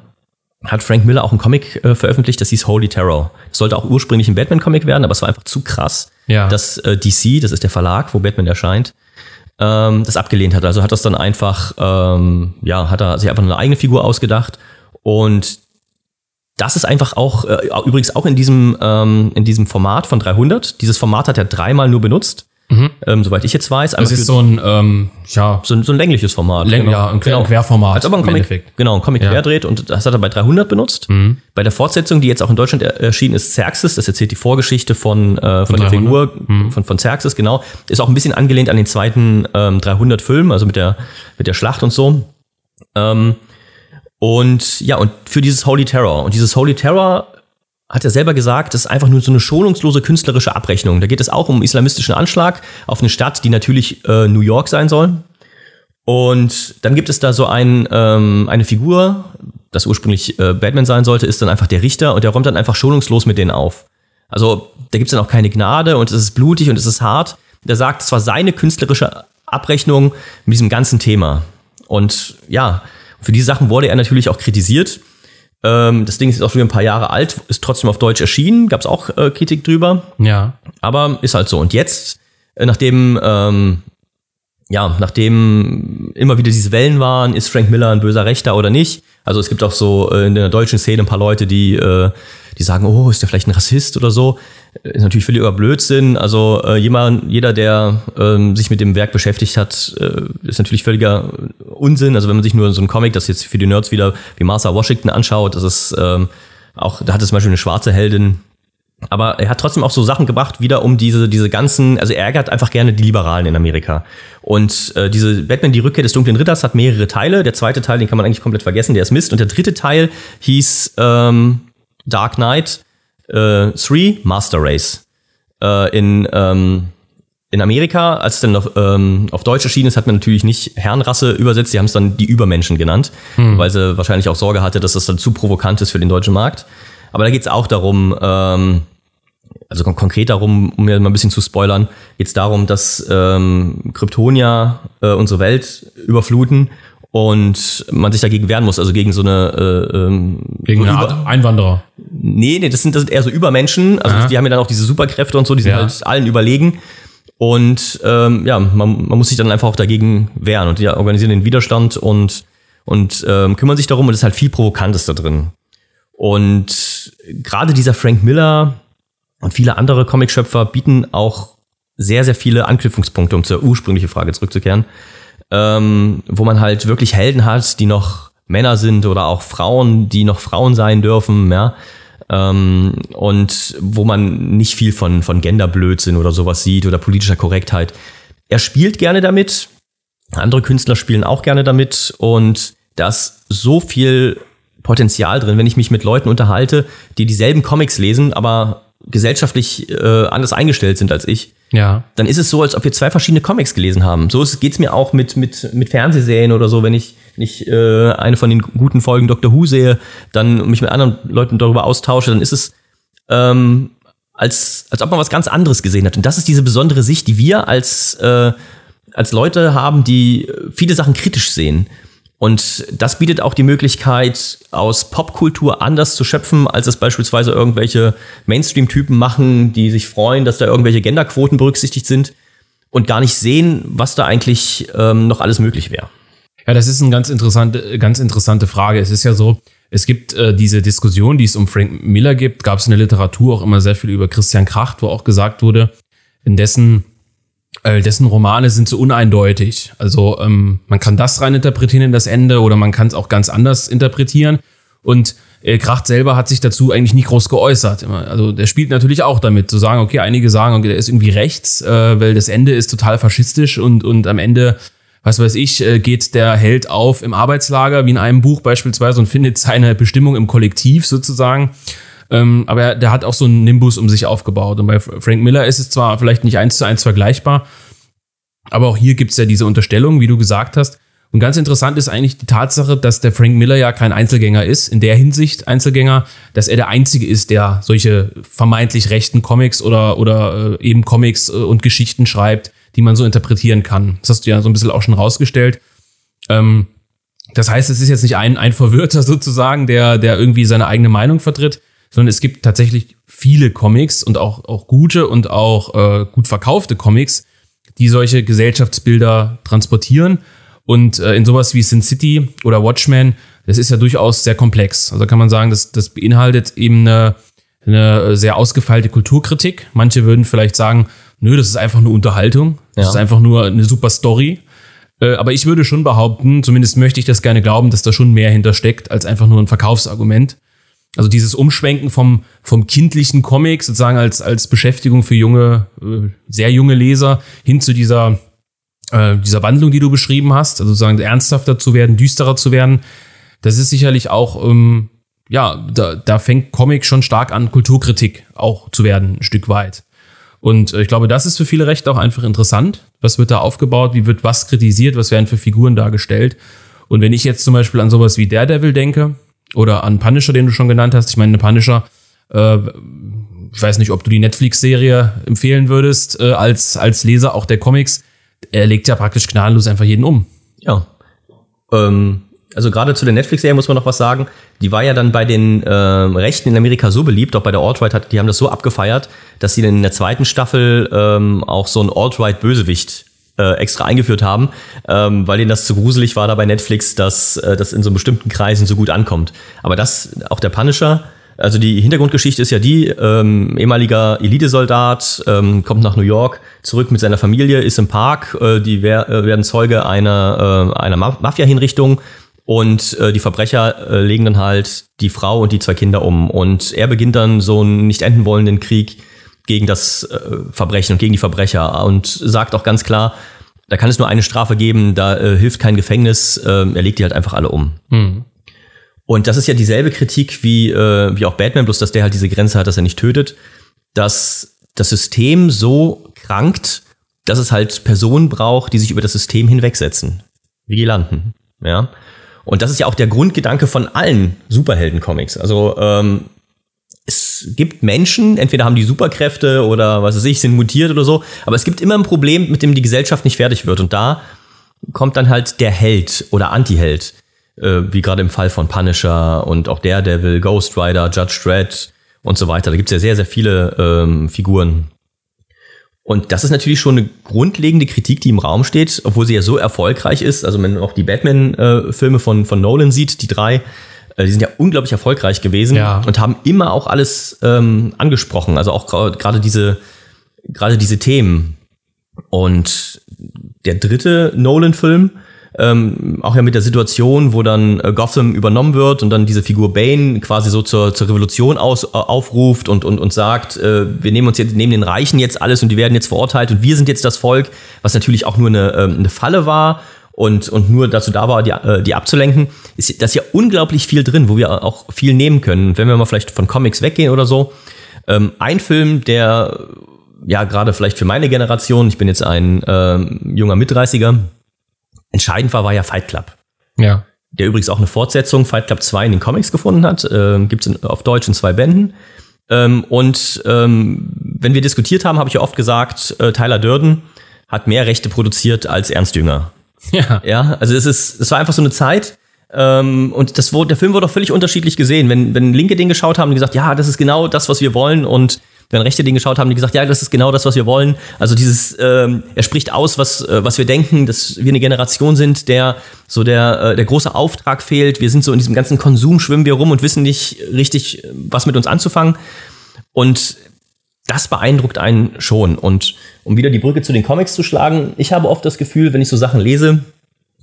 hat Frank Miller auch einen Comic äh, veröffentlicht, das hieß Holy Terror. Das sollte auch ursprünglich ein Batman-Comic werden, aber es war einfach zu krass, ja. dass äh, DC, das ist der Verlag, wo Batman erscheint, ähm, das abgelehnt hat. Also hat das dann einfach, ähm, ja, hat er sich einfach eine eigene Figur ausgedacht und das ist einfach auch, äh, übrigens auch in diesem, ähm, in diesem Format von 300. Dieses Format hat er dreimal nur benutzt. Mhm. ähm, soweit ich jetzt weiß. Das ist so ein, ähm, ja, so ein, so ein längliches Format. Läng genau. Ja, ein, genau. Querformat. Als ob man ein Comic, genau, ein Comic ja. querdreht und das hat er bei 300 benutzt. Mhm. Bei der Fortsetzung, die jetzt auch in Deutschland erschienen ist, Xerxes, das erzählt die Vorgeschichte von, äh, von, der Figur mhm. von, von Xerxes, genau. Ist auch ein bisschen angelehnt an den zweiten ähm, 300-Film, also mit der, mit der Schlacht und so. Ähm, und ja, und für dieses Holy Terror. Und dieses Holy Terror hat er selber gesagt, das ist einfach nur so eine schonungslose künstlerische Abrechnung. Da geht es auch um islamistischen Anschlag auf eine Stadt, die natürlich äh, New York sein soll. Und dann gibt es da so ein, ähm, eine Figur, das ursprünglich äh, Batman sein sollte, ist dann einfach der Richter und der räumt dann einfach schonungslos mit denen auf. Also da gibt es dann auch keine Gnade und es ist blutig und es ist hart. Der sagt, es war seine künstlerische Abrechnung mit diesem ganzen Thema. Und ja, für diese Sachen wurde er natürlich auch kritisiert. Ähm, das Ding ist auch schon ein paar Jahre alt, ist trotzdem auf Deutsch erschienen, gab es auch äh, Kritik drüber. Ja. Aber ist halt so. Und jetzt, äh, nachdem, ähm, ja, nachdem immer wieder diese Wellen waren, ist Frank Miller ein böser Rechter oder nicht? Also es gibt auch so äh, in der deutschen Szene ein paar Leute, die, äh, die sagen, oh, ist der vielleicht ein Rassist oder so? Ist natürlich völliger Blödsinn. Also äh, jemand, jeder, der ähm, sich mit dem Werk beschäftigt hat, äh, ist natürlich völliger Unsinn. Also wenn man sich nur so ein Comic, das jetzt für die Nerds wieder wie Martha Washington anschaut, das ist ähm, auch, da hat es zum Beispiel eine schwarze Heldin. Aber er hat trotzdem auch so Sachen gebracht, wieder um diese, diese ganzen, also er ärgert einfach gerne die Liberalen in Amerika. Und äh, diese Batman, die Rückkehr des dunklen Ritters, hat mehrere Teile. Der zweite Teil, den kann man eigentlich komplett vergessen, der ist Mist. Und der dritte Teil hieß ähm, Dark Knight äh, 3 Master Race. Äh, in, ähm, in Amerika, als es dann noch ähm, auf Deutsch erschienen ist, hat man natürlich nicht Herrenrasse übersetzt, sie haben es dann die Übermenschen genannt, hm. weil sie wahrscheinlich auch Sorge hatte, dass das dann zu provokant ist für den deutschen Markt. Aber da geht es auch darum, ähm, also konkret darum, um mir mal ein bisschen zu spoilern, geht es darum, dass ähm, Kryptonia äh, unsere Welt überfluten und man sich dagegen wehren muss, also gegen so eine äh, ähm, gegen eine Art Einwanderer. Nee, nee, das sind, das sind eher so Übermenschen, also Aha. die haben ja dann auch diese Superkräfte und so, die sind ja. halt allen überlegen. Und ähm, ja, man, man muss sich dann einfach auch dagegen wehren und die organisieren den Widerstand und, und ähm, kümmern sich darum und es ist halt viel Provokantes da drin. Und gerade dieser Frank Miller und viele andere Comicschöpfer bieten auch sehr, sehr viele Anknüpfungspunkte, um zur ursprünglichen Frage zurückzukehren ähm, wo man halt wirklich Helden hat, die noch Männer sind oder auch Frauen, die noch Frauen sein dürfen, ja. Ähm, und wo man nicht viel von, von Genderblödsinn oder sowas sieht oder politischer Korrektheit. Er spielt gerne damit, andere Künstler spielen auch gerne damit und da so viel Potenzial drin, wenn ich mich mit Leuten unterhalte, die dieselben Comics lesen, aber gesellschaftlich äh, anders eingestellt sind als ich, ja. dann ist es so, als ob wir zwei verschiedene Comics gelesen haben. So geht es mir auch mit, mit, mit Fernsehserien oder so, wenn ich nicht äh, eine von den guten Folgen Doctor Who sehe, dann mich mit anderen Leuten darüber austausche, dann ist es ähm, als, als ob man was ganz anderes gesehen hat. Und das ist diese besondere Sicht, die wir als, äh, als Leute haben, die viele Sachen kritisch sehen. Und das bietet auch die Möglichkeit, aus Popkultur anders zu schöpfen, als es beispielsweise irgendwelche Mainstream-Typen machen, die sich freuen, dass da irgendwelche Genderquoten berücksichtigt sind und gar nicht sehen, was da eigentlich ähm, noch alles möglich wäre. Ja, das ist eine ganz interessante, ganz interessante Frage. Es ist ja so, es gibt äh, diese Diskussion, die es um Frank Miller gibt, gab es in der Literatur auch immer sehr viel über Christian Kracht, wo auch gesagt wurde, in dessen äh, dessen Romane sind so uneindeutig. Also ähm, man kann das rein interpretieren in das Ende oder man kann es auch ganz anders interpretieren. Und äh, Kracht selber hat sich dazu eigentlich nie groß geäußert. Also der spielt natürlich auch damit, zu sagen, okay, einige sagen, okay, der ist irgendwie rechts, äh, weil das Ende ist total faschistisch und, und am Ende, was weiß ich, äh, geht der Held auf im Arbeitslager, wie in einem Buch beispielsweise, und findet seine Bestimmung im Kollektiv sozusagen. Ähm, aber er, der hat auch so einen Nimbus um sich aufgebaut. Und bei Frank Miller ist es zwar vielleicht nicht eins zu eins vergleichbar, aber auch hier gibt es ja diese Unterstellung, wie du gesagt hast. Und ganz interessant ist eigentlich die Tatsache, dass der Frank Miller ja kein Einzelgänger ist, in der Hinsicht Einzelgänger, dass er der Einzige ist, der solche vermeintlich rechten Comics oder, oder äh, eben Comics äh, und Geschichten schreibt, die man so interpretieren kann. Das hast du ja so ein bisschen auch schon rausgestellt. Ähm, das heißt, es ist jetzt nicht ein, ein Verwirrter <laughs> sozusagen, der, der irgendwie seine eigene Meinung vertritt, sondern es gibt tatsächlich viele Comics und auch, auch gute und auch äh, gut verkaufte Comics, die solche Gesellschaftsbilder transportieren. Und äh, in sowas wie Sin City oder Watchmen, das ist ja durchaus sehr komplex. Also kann man sagen, das, das beinhaltet eben eine, eine sehr ausgefeilte Kulturkritik. Manche würden vielleicht sagen, nö, das ist einfach nur Unterhaltung, das Ja. ist einfach nur eine super Story. Äh, aber ich würde schon behaupten, zumindest möchte ich das gerne glauben, dass da schon mehr hintersteckt als einfach nur ein Verkaufsargument. Also dieses Umschwenken vom, vom kindlichen Comic sozusagen als, als Beschäftigung für junge, äh, sehr junge Leser hin zu dieser, äh, dieser Wandlung, die du beschrieben hast, also sozusagen ernsthafter zu werden, düsterer zu werden, das ist sicherlich auch, ähm, ja, da, da fängt Comic schon stark an, Kulturkritik auch zu werden, ein Stück weit. Und äh, ich glaube, das ist für viele Rechte auch einfach interessant. Was wird da aufgebaut? Wie wird was kritisiert? Was werden für Figuren dargestellt? Und wenn ich jetzt zum Beispiel an sowas wie Daredevil denke oder an Punisher, den du schon genannt hast, ich meine, Punisher, äh, ich weiß nicht, ob du die Netflix-Serie empfehlen würdest, äh, als, als Leser auch der Comics, er legt ja praktisch gnadenlos einfach jeden um. Ja. Ähm, also gerade zu der Netflix-Serie muss man noch was sagen. Die war ja dann bei den ähm, Rechten in Amerika so beliebt, auch bei der Alt-Right, hat, die haben das so abgefeiert, dass sie dann in der zweiten Staffel ähm, auch so einen Alt-Right-Bösewicht äh, extra eingeführt haben, ähm, weil denen das zu gruselig war da bei Netflix, dass äh, das in so bestimmten Kreisen so gut ankommt. Aber das, auch der Punisher, also die Hintergrundgeschichte ist ja die, ähm, ehemaliger Elitesoldat, ähm, kommt nach New York, zurück mit seiner Familie, ist im Park, äh, die wer, äh, werden Zeuge einer, äh, einer Ma- Mafia-Hinrichtung und äh, die Verbrecher äh, legen dann halt die Frau und die zwei Kinder um. Und er beginnt dann so einen nicht enden wollenden Krieg gegen das äh, Verbrechen und gegen die Verbrecher und sagt auch ganz klar, da kann es nur eine Strafe geben, da äh, hilft kein Gefängnis, äh, er legt die halt einfach alle um. Und das ist ja dieselbe Kritik wie, äh, wie auch Batman, bloß dass der halt diese Grenze hat, dass er nicht tötet, dass das System so krankt, dass es halt Personen braucht, die sich über das System hinwegsetzen. Vigilanten, ja. Und das ist ja auch der Grundgedanke von allen Superhelden-Comics. Also ähm, es gibt Menschen, entweder haben die Superkräfte oder was weiß ich, sind mutiert oder so, aber es gibt immer ein Problem, mit dem die Gesellschaft nicht fertig wird. Und da kommt dann halt der Held oder Anti-Held, äh, wie gerade im Fall von Punisher und auch Daredevil, Ghost Rider, Judge Dredd und so weiter. Da gibt es ja sehr, sehr viele ähm, Figuren. Und das ist natürlich schon eine grundlegende Kritik, die im Raum steht, obwohl sie ja so erfolgreich ist. Also wenn man auch die Batman-Filme von, von Nolan sieht, die drei, äh, die sind ja unglaublich erfolgreich gewesen Ja. und haben immer auch alles ähm, angesprochen. Also auch gerade diese, gerade diese Themen. Und der dritte Nolan-Film, ähm, auch ja mit der Situation, wo dann äh, Gotham übernommen wird und dann diese Figur Bane quasi so zur, zur Revolution aus, äh, aufruft und, und, und sagt, äh, wir nehmen uns jetzt, nehmen den Reichen jetzt alles und die werden jetzt verurteilt und wir sind jetzt das Volk, was natürlich auch nur eine, ähm, eine Falle war und, und nur dazu da war, die, äh, die abzulenken, ist das ja unglaublich viel drin, wo wir auch viel nehmen können. Wenn wir mal vielleicht von Comics weggehen oder so, ähm, ein Film, der ja gerade vielleicht für meine Generation, ich bin jetzt ein ähm, junger Mitdreißiger, entscheidend war, war ja Fight Club. Ja. Der übrigens auch eine Fortsetzung, Fight Club 2 in den Comics gefunden hat. Ähm, Gibt es auf Deutsch in zwei Bänden. Ähm, und ähm, wenn wir diskutiert haben, habe ich ja oft gesagt, äh, Tyler Durden hat mehr Rechte produziert als Ernst Jünger. Ja. Ja, also es ist, es war einfach so eine Zeit. Ähm, und das wurde, der Film wurde auch völlig unterschiedlich gesehen. Wenn, wenn Linke den geschaut haben, die gesagt, ja, das ist genau das, was wir wollen. Und wenn Rechte den geschaut haben, haben die gesagt, ja, das ist genau das, was wir wollen. Also dieses, ähm, er spricht aus, was, äh, was wir denken, dass wir eine Generation sind, der so der, äh, der große Auftrag fehlt. Wir sind so in diesem ganzen Konsum, schwimmen wir rum und wissen nicht richtig, äh, was mit uns anzufangen. Und das beeindruckt einen schon. Und um wieder die Brücke zu den Comics zu schlagen, ich habe oft das Gefühl, wenn ich so Sachen lese,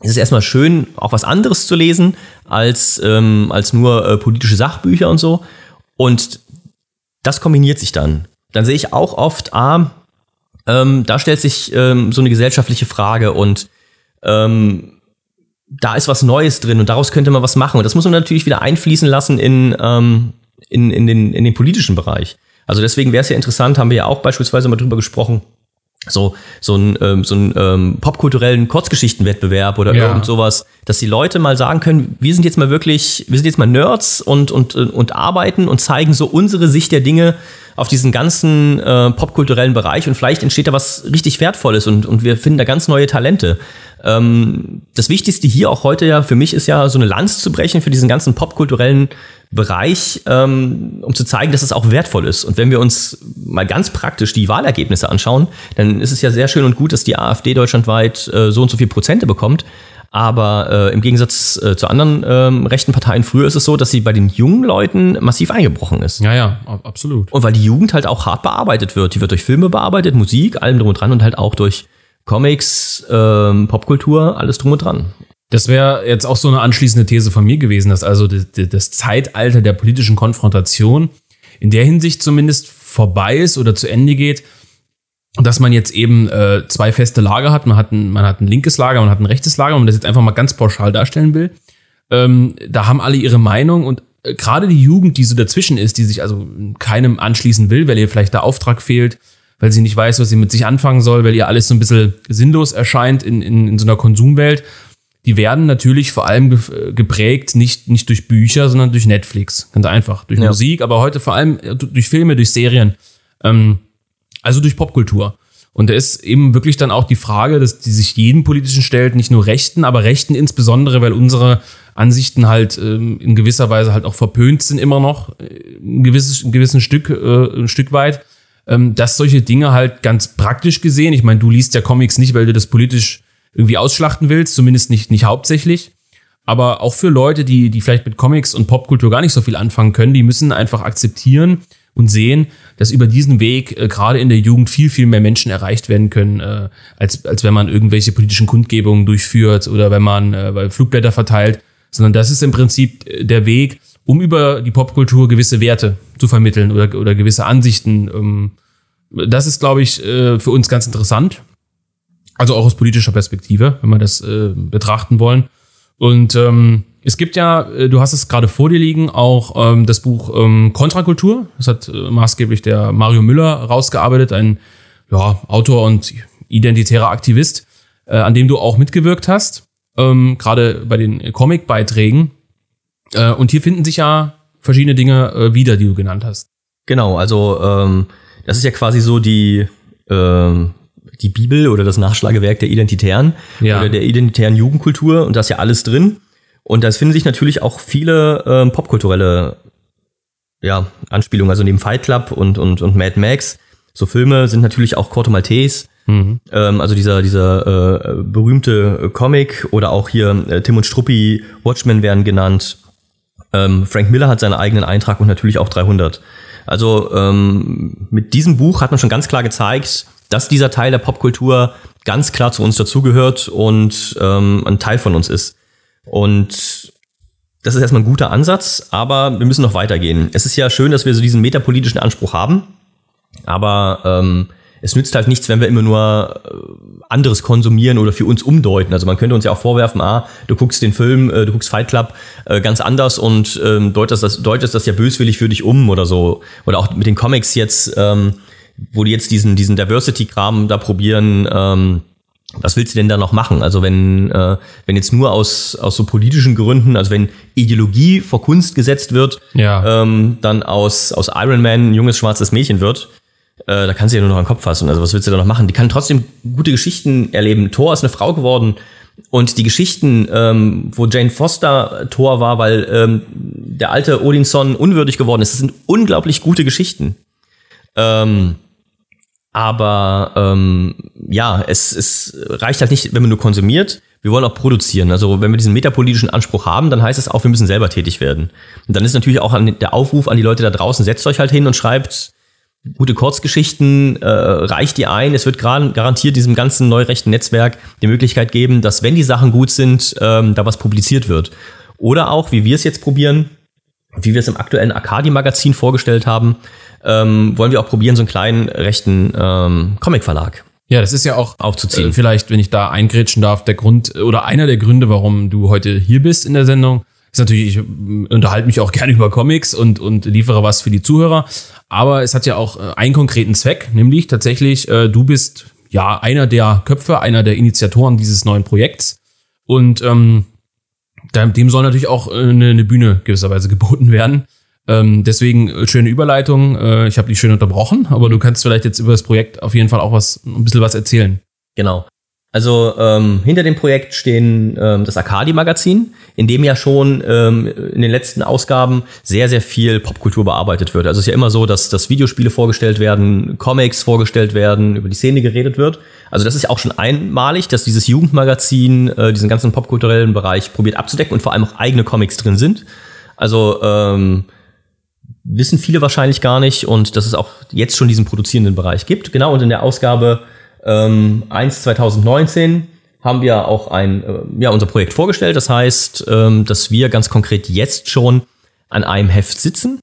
es ist erstmal schön, auch was anderes zu lesen, als, ähm, als nur äh, politische Sachbücher und so. Und das kombiniert sich dann. Dann sehe ich auch oft, ah, ähm, da stellt sich ähm, so eine gesellschaftliche Frage und ähm, da ist was Neues drin und daraus könnte man was machen. Und das muss man natürlich wieder einfließen lassen in, ähm, in, in, den, in den politischen Bereich. Also deswegen wäre es ja interessant, haben wir ja auch beispielsweise mal drüber gesprochen, so, so einen, ähm, so einen ähm, popkulturellen Kurzgeschichtenwettbewerb oder Ja. irgend sowas, dass die Leute mal sagen können, wir sind jetzt mal wirklich, wir sind jetzt mal Nerds und, und, und arbeiten und zeigen so unsere Sicht der Dinge auf diesen ganzen äh, popkulturellen Bereich und vielleicht entsteht da was richtig Wertvolles und, und wir finden da ganz neue Talente. Ähm, das Wichtigste hier auch heute ja für mich ist ja so eine Lanze zu brechen für diesen ganzen popkulturellen Bereich, ähm, um zu zeigen, dass es auch wertvoll ist. Und wenn wir uns mal ganz praktisch die Wahlergebnisse anschauen, dann ist es ja sehr schön und gut, dass die AfD deutschlandweit äh, so und so viel Prozente bekommt. Aber äh, im Gegensatz äh, zu anderen ähm, rechten Parteien früher ist es so, dass sie bei den jungen Leuten massiv eingebrochen ist. Ja, ja, absolut. Und weil die Jugend halt auch hart bearbeitet wird. Die wird durch Filme bearbeitet, Musik, allem drum und dran und halt auch durch Comics, ähm, Popkultur, alles drum und dran. Das wäre jetzt auch so eine anschließende These von mir gewesen, dass also das, Zeitalter der politischen Konfrontation in der Hinsicht zumindest vorbei ist oder zu Ende geht, dass man jetzt eben äh, zwei feste Lager hat. Man hat, ein, man hat ein linkes Lager, man hat ein rechtes Lager, wenn man das jetzt einfach mal ganz pauschal darstellen will. Ähm, da haben alle ihre Meinung und äh, gerade die Jugend, die so dazwischen ist, die sich also keinem anschließen will, weil ihr vielleicht der Auftrag fehlt, weil sie nicht weiß, was sie mit sich anfangen soll, weil ihr alles so ein bisschen sinnlos erscheint in, in, in so einer Konsumwelt, die werden natürlich vor allem geprägt, nicht, nicht durch Bücher, sondern durch Netflix. Ganz einfach. Durch ja. Musik, aber heute vor allem äh, durch Filme, durch Serien. Ähm, also durch Popkultur. Und da ist eben wirklich dann auch die Frage, dass die sich jeden politischen stellt, nicht nur Rechten, aber Rechten insbesondere, weil unsere Ansichten halt ähm, in gewisser Weise halt auch verpönt sind immer noch, äh, ein gewisses, ein gewissen Stück, äh, ein Stück weit, ähm, dass solche Dinge halt ganz praktisch gesehen, ich meine, du liest ja Comics nicht, weil du das politisch irgendwie ausschlachten willst, zumindest nicht, nicht hauptsächlich. Aber auch für Leute, die, die vielleicht mit Comics und Popkultur gar nicht so viel anfangen können, die müssen einfach akzeptieren und sehen, dass über diesen Weg äh, gerade in der Jugend viel, viel mehr Menschen erreicht werden können, äh, als, als wenn man irgendwelche politischen Kundgebungen durchführt oder wenn man äh, Flugblätter verteilt, sondern das ist im Prinzip äh, der Weg, um über die Popkultur gewisse Werte zu vermitteln oder, oder gewisse Ansichten. Ähm, das ist, glaube ich, äh, für uns ganz interessant. Also auch aus politischer Perspektive, wenn wir das äh, betrachten wollen. Und ähm, es gibt ja, äh, du hast es gerade vor dir liegen, auch ähm, das Buch ähm, Kontrakultur. Das hat äh, maßgeblich der Mario Müller rausgearbeitet, ein ja, Autor und identitärer Aktivist, äh, an dem du auch mitgewirkt hast, ähm, gerade bei den Comic-Beiträgen. Äh, und hier finden sich ja verschiedene Dinge äh, wieder, die du genannt hast. Genau, also ähm, das ist ja quasi so die ähm, die Bibel oder das Nachschlagewerk der Identitären ja. oder der identitären Jugendkultur und da ist ja alles drin. Und da finden sich natürlich auch viele ähm, popkulturelle ja, Anspielungen, also neben Fight Club und, und, und Mad Max. So Filme sind natürlich auch Corto Maltese, mhm. ähm, also dieser, dieser äh, berühmte Comic oder auch hier äh, Tim und Struppi, Watchmen werden genannt. Ähm, Frank Miller hat seinen eigenen Eintrag und natürlich auch 300. Also ähm, mit diesem Buch hat man schon ganz klar gezeigt, dass dieser Teil der Popkultur ganz klar zu uns dazugehört und ähm, ein Teil von uns ist. Und das ist erstmal ein guter Ansatz, aber wir müssen noch weitergehen. Es ist ja schön, dass wir so diesen metapolitischen Anspruch haben, aber ähm, es nützt halt nichts, wenn wir immer nur äh, anderes konsumieren oder für uns umdeuten. Also man könnte uns ja auch vorwerfen, ah, du guckst den Film, äh, du guckst Fight Club äh, ganz anders und ähm, deutest, das, deutest das ja böswillig für dich um oder so. Oder auch mit den Comics jetzt, ähm, wo die jetzt diesen, diesen Diversity-Kram da probieren, ähm, was willst du denn da noch machen? Also wenn, äh, wenn jetzt nur aus, aus so politischen Gründen, also wenn Ideologie vor Kunst gesetzt wird, ja. ähm, dann aus, aus Iron Man ein junges schwarzes Mädchen wird, äh, da kannst du ja nur noch einen Kopf fassen. Also was willst du da noch machen? Die kann trotzdem gute Geschichten erleben. Thor ist eine Frau geworden. Und die Geschichten, ähm, wo Jane Foster Thor war, weil ähm, der alte Odinson unwürdig geworden ist, das sind unglaublich gute Geschichten. Ähm, aber ähm, ja, es, es reicht halt nicht, wenn man nur konsumiert. Wir wollen auch produzieren. Also wenn wir diesen metapolitischen Anspruch haben, dann heißt es auch, wir müssen selber tätig werden. Und dann ist natürlich auch der Aufruf an die Leute da draußen, setzt euch halt hin und schreibt gute Kurzgeschichten, äh, reicht die ein. Es wird gerade garantiert diesem ganzen neurechten Netzwerk die Möglichkeit geben, dass wenn die Sachen gut sind, ähm, da was publiziert wird. Oder auch, wie wir es jetzt probieren, wie wir es im aktuellen Arcadi-Magazin vorgestellt haben, ähm, wollen wir auch probieren, so einen kleinen rechten ähm, Comic-Verlag ja, das ist ja auch aufzuziehen. Äh, vielleicht, wenn ich da eingrätschen darf, der Grund oder einer der Gründe, warum du heute hier bist in der Sendung, ist natürlich, ich unterhalte mich auch <laughs> gerne über Comics und, und liefere was für die Zuhörer. Aber es hat ja auch äh, einen konkreten Zweck, nämlich tatsächlich, äh, du bist ja einer der Köpfe, einer der Initiatoren dieses neuen Projekts. Und ähm, dem soll natürlich auch äh, eine, eine Bühne gewisserweise geboten werden. Ähm, deswegen äh, schöne Überleitung. Äh, ich habe dich schön unterbrochen, aber du kannst vielleicht jetzt über das Projekt auf jeden Fall auch was, ein bisschen was erzählen. Genau. Also ähm, hinter dem Projekt stehen ähm, das Arcadi-Magazin, in dem ja schon ähm, in den letzten Ausgaben sehr, sehr viel Popkultur bearbeitet wird. Also es ist ja immer so, dass, dass Videospiele vorgestellt werden, Comics vorgestellt werden, über die Szene geredet wird. Also das ist ja auch schon einmalig, dass dieses Jugendmagazin äh, diesen ganzen popkulturellen Bereich probiert abzudecken und vor allem auch eigene Comics drin sind. Also ähm, wissen viele wahrscheinlich gar nicht und dass es auch jetzt schon diesen produzierenden Bereich gibt. Genau, und in der Ausgabe ähm, 1 2019 haben wir auch ein, äh, ja, unser Projekt vorgestellt. Das heißt, ähm, dass wir ganz konkret jetzt schon an einem Heft sitzen.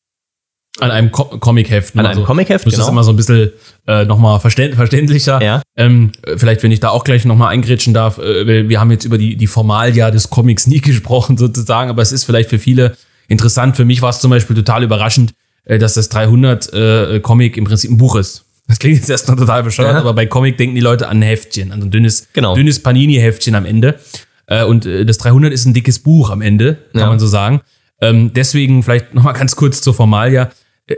An einem Co Comic-Heft. An einem also, Comic-Heft, genau. Das ist immer so ein bisschen äh, nochmal verständ verständlicher. Ja. Ähm, vielleicht, wenn ich da auch gleich nochmal eingrätschen darf, äh, wir haben jetzt über die, die Formalia des Comics <laughs> nie gesprochen sozusagen, aber es ist vielleicht für viele interessant. Für mich war es zum Beispiel total überraschend, äh, dass das 300 äh, im Prinzip ein Buch ist. Das klingt jetzt erstmal total bescheuert, ja. aber bei Comic denken die Leute an ein Heftchen, an ein dünnes, genau. dünnes Panini-Heftchen am Ende. Äh, und äh, das 300 ist ein dickes Buch am Ende, kann ja. man so sagen. Ähm, deswegen vielleicht nochmal ganz kurz zur Formalia.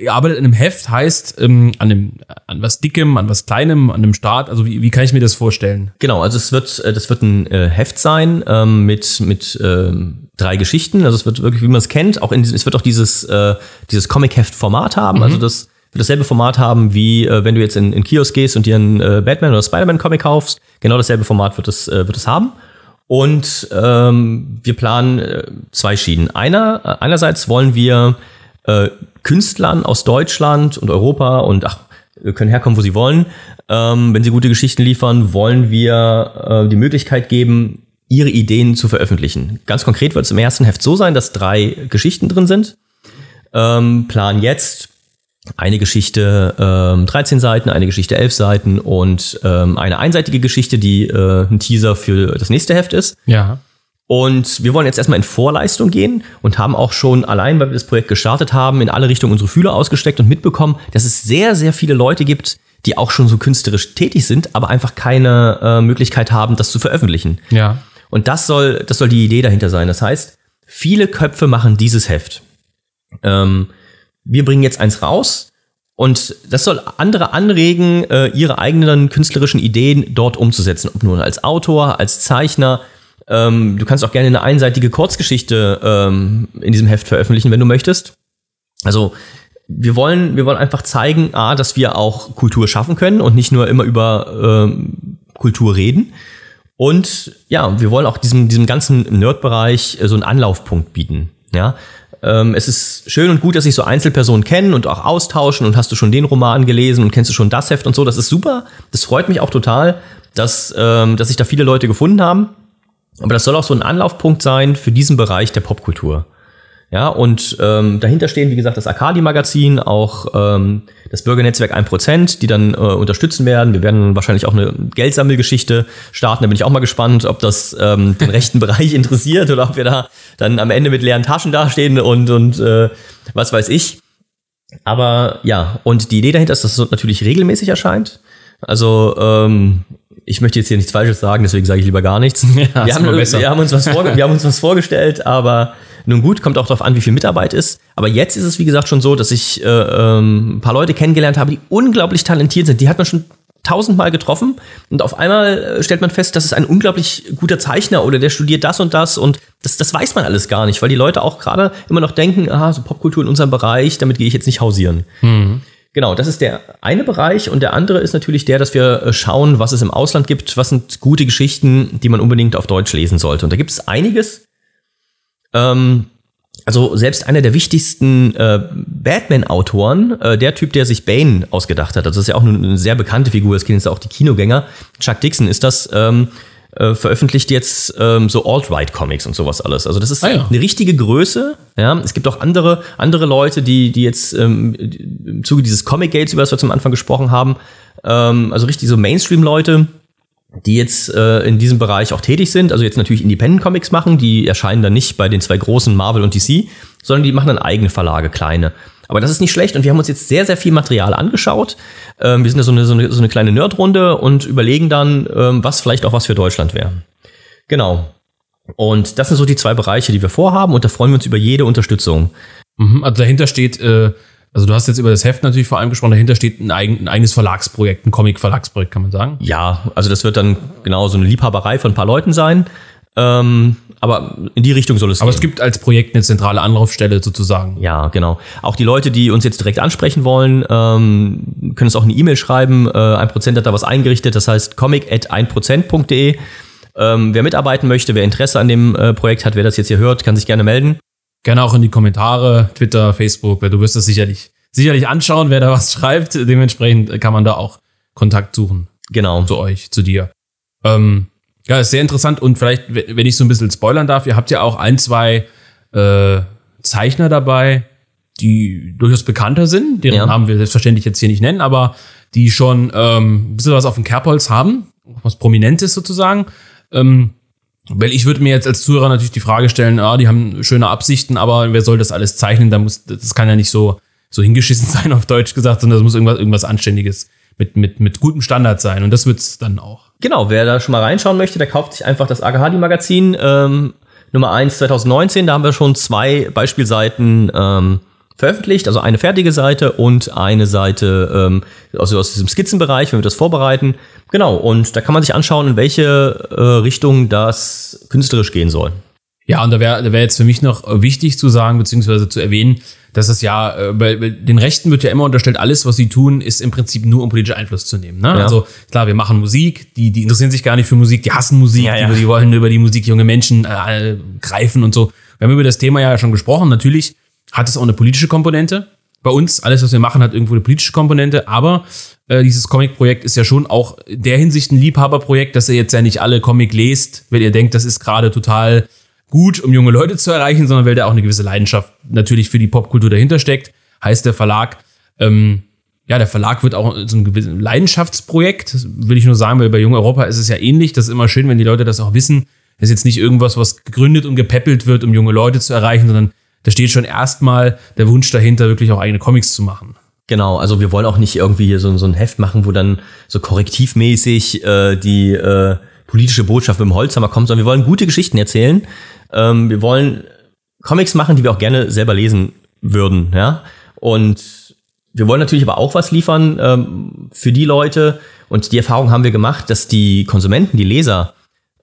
Ihr arbeitet in einem Heft, heißt ähm, an, einem, an was Dickem, an was Kleinem, an einem Start. Also wie, wie kann ich mir das vorstellen? Genau, also es wird, äh, das wird ein äh, Heft sein ähm, mit, mit drei Geschichten. Also es wird wirklich, wie man es kennt, auch in es wird auch dieses, äh, dieses Comic-Heft-Format haben. Mhm. Also das dasselbe Format haben, wie äh, wenn du jetzt in, in Kiosk gehst und dir einen äh, Batman oder Spider-Man-Comic kaufst. Genau dasselbe Format wird es, äh, wird es haben. Und ähm, wir planen äh, zwei Schienen. Einer, äh, einerseits wollen wir äh, Künstlern aus Deutschland und Europa und ach, können herkommen, wo sie wollen. Ähm, wenn sie gute Geschichten liefern, wollen wir äh, die Möglichkeit geben, ihre Ideen zu veröffentlichen. Ganz konkret wird es im ersten Heft so sein, dass drei Geschichten drin sind. Ähm, plan jetzt eine Geschichte ähm, 13 Seiten, eine Geschichte 11 Seiten und ähm, eine einseitige Geschichte, die äh, ein Teaser für das nächste Heft ist. Ja. Und wir wollen jetzt erstmal in Vorleistung gehen und haben auch schon allein, weil wir das Projekt gestartet haben, in alle Richtungen unsere Fühler ausgesteckt und mitbekommen, dass es sehr, sehr viele Leute gibt, die auch schon so künstlerisch tätig sind, aber einfach keine äh, Möglichkeit haben, das zu veröffentlichen. Ja. Und das soll, das soll die Idee dahinter sein. Das heißt, viele Köpfe machen dieses Heft. Ähm, wir bringen jetzt eins raus und das soll andere anregen, äh, ihre eigenen künstlerischen Ideen dort umzusetzen. Ob nur als Autor, als Zeichner. Ähm, du kannst auch gerne eine einseitige Kurzgeschichte ähm, in diesem Heft veröffentlichen, wenn du möchtest. Also wir wollen, wir wollen einfach zeigen, a, dass wir auch Kultur schaffen können und nicht nur immer über ähm, Kultur reden. Und ja, wir wollen auch diesem, diesem ganzen Nerd-Bereich äh, so einen Anlaufpunkt bieten. Ja, ähm, es ist schön und gut, dass sich so Einzelpersonen kennen und auch austauschen und hast du schon den Roman gelesen und kennst du schon das Heft und so. Das ist super. Das freut mich auch total, dass, ähm, dass sich da viele Leute gefunden haben. Aber das soll auch so ein Anlaufpunkt sein für diesen Bereich der Popkultur. Ja, und ähm, dahinter stehen, wie gesagt, das Akadi-Magazin, auch ähm, das Bürgernetzwerk 1%, die dann äh, unterstützen werden. Wir werden wahrscheinlich auch eine Geldsammelgeschichte starten. Da bin ich auch mal gespannt, ob das ähm, den rechten <laughs> Bereich interessiert oder ob wir da dann am Ende mit leeren Taschen dastehen und, und äh, was weiß ich. Aber ja, und die Idee dahinter ist, dass es natürlich regelmäßig erscheint. Also ähm, ich möchte jetzt hier nichts Falsches sagen, deswegen sage ich lieber gar nichts. Ja, wir, haben, wir, haben, uns was <laughs> wir haben uns was vorgestellt, aber nun gut, kommt auch darauf an, wie viel Mitarbeit ist. Aber jetzt ist es, wie gesagt, schon so, dass ich äh, ähm, ein paar Leute kennengelernt habe, die unglaublich talentiert sind. Die hat man schon tausendmal getroffen und auf einmal äh, stellt man fest, das ist ein unglaublich guter Zeichner oder der studiert das und das und das, das weiß man alles gar nicht, weil die Leute auch gerade immer noch denken, aha, so Popkultur in unserem Bereich, damit gehe ich jetzt nicht hausieren. Mhm. Genau, das ist der eine Bereich und der andere ist natürlich der, dass wir äh, schauen, was es im Ausland gibt, was sind gute Geschichten, die man unbedingt auf Deutsch lesen sollte. Und da gibt es einiges. Ähm, also selbst einer der wichtigsten äh, Batman-Autoren, äh, der Typ, der sich Bane ausgedacht hat, also das ist ja auch eine sehr bekannte Figur, das kennen jetzt auch die Kinogänger, Chuck Dixon ist das, ähm, äh, veröffentlicht jetzt ähm, so Alt-Right-Comics und sowas alles. Also das ist ah, ja. eine richtige Größe. Ja, es gibt auch andere andere Leute, die die jetzt ähm, im Zuge dieses Comic Gates, über das wir zum Anfang gesprochen haben, ähm, also richtig so Mainstream-Leute, die jetzt äh, in diesem Bereich auch tätig sind, also jetzt natürlich Independent Comics machen, die erscheinen dann nicht bei den zwei großen Marvel und DC, sondern die machen dann eigene Verlage, kleine. Aber das ist nicht schlecht und wir haben uns jetzt sehr, sehr viel Material angeschaut. Ähm, wir sind ja so eine, so eine, so eine kleine Nerdrunde und überlegen dann, ähm, was vielleicht auch was für Deutschland wäre. Genau. Und das sind so die zwei Bereiche, die wir vorhaben und da freuen wir uns über jede Unterstützung. Mhm, also dahinter steht, äh, Also du hast jetzt über das Heft natürlich vor allem gesprochen, dahinter steht ein, eigen, ein eigenes Verlagsprojekt, ein Comic-Verlagsprojekt, kann man sagen. Ja, also das wird dann genau so eine Liebhaberei von ein paar Leuten sein. Ähm, aber in die Richtung soll es Aber gehen. es gibt als Projekt eine zentrale Anlaufstelle sozusagen. Ja, genau. Auch die Leute, die uns jetzt direkt ansprechen wollen, ähm, können uns auch eine E-Mail schreiben. Äh, 1% hat da was eingerichtet, das heißt comic at 1%.de. Ähm, wer mitarbeiten möchte, wer Interesse an dem äh, Projekt hat, wer das jetzt hier hört, kann sich gerne melden. Gerne auch in die Kommentare, Twitter, Facebook, weil du wirst das sicherlich, sicherlich anschauen, wer da was schreibt. Dementsprechend kann man da auch Kontakt suchen Genau. zu euch, zu dir. Ähm, ja, ist sehr interessant und vielleicht, wenn ich so ein bisschen spoilern darf, ihr habt ja auch ein, zwei äh, Zeichner dabei, die durchaus bekannter sind. Deren Ja. Namen wir selbstverständlich jetzt hier nicht nennen, aber die schon ähm, ein bisschen was auf dem Kerbholz haben, was Prominentes sozusagen. Ähm, weil ich würde mir jetzt als Zuhörer natürlich die Frage stellen, ah, die haben schöne Absichten, aber wer soll das alles zeichnen? Da muss, das kann ja nicht so, so hingeschissen <laughs> sein, auf Deutsch gesagt, sondern das muss irgendwas, irgendwas Anständiges mit, mit, mit gutem Standard sein. Und das wird's dann auch. Genau, wer da schon mal reinschauen möchte, der kauft sich einfach das Agahadi-Magazin ähm, Nummer 1 2019. Da haben wir schon zwei Beispielseiten ähm, veröffentlicht, also eine fertige Seite und eine Seite ähm, also aus diesem Skizzenbereich, wenn wir das vorbereiten. Genau, und da kann man sich anschauen, in welche äh, Richtung das künstlerisch gehen soll. Ja, und da wäre da wär jetzt für mich noch äh, wichtig zu sagen, beziehungsweise zu erwähnen, dass es ja, äh, bei, bei den Rechten wird ja immer unterstellt, alles, was sie tun, ist im Prinzip nur, um politischen Einfluss zu nehmen. Ne? Ja. Also klar, wir machen Musik, die, die interessieren sich gar nicht für Musik, die hassen Musik, Ja, ja. Die, die wollen über die Musik junge Menschen äh, greifen und so. Wir haben über das Thema ja schon gesprochen. Natürlich hat es auch eine politische Komponente. Bei uns, alles, was wir machen, hat irgendwo eine politische Komponente, aber äh, dieses Comic-Projekt ist ja schon auch in der Hinsicht ein Liebhaberprojekt, dass ihr jetzt ja nicht alle Comic lest, weil ihr denkt, das ist gerade total gut, um junge Leute zu erreichen, sondern weil da auch eine gewisse Leidenschaft natürlich für die Popkultur dahinter steckt. Heißt der Verlag, ähm, ja, der Verlag wird auch so ein gewisses Leidenschaftsprojekt, will ich nur sagen, weil bei Jung Europa ist es ja ähnlich. Das ist immer schön, wenn die Leute das auch wissen. Das ist jetzt nicht irgendwas, was gegründet und gepäppelt wird, um junge Leute zu erreichen, sondern da steht schon erstmal der Wunsch dahinter, wirklich auch eigene Comics zu machen. Genau, also wir wollen auch nicht irgendwie hier so, so ein Heft machen, wo dann so korrektivmäßig äh, die äh, politische Botschaft mit dem Holzhammer kommt, sondern wir wollen gute Geschichten erzählen. Ähm, wir wollen Comics machen, die wir auch gerne selber lesen würden, ja. Und wir wollen natürlich aber auch was liefern ähm, für die Leute. Und die Erfahrung haben wir gemacht, dass die Konsumenten, die Leser,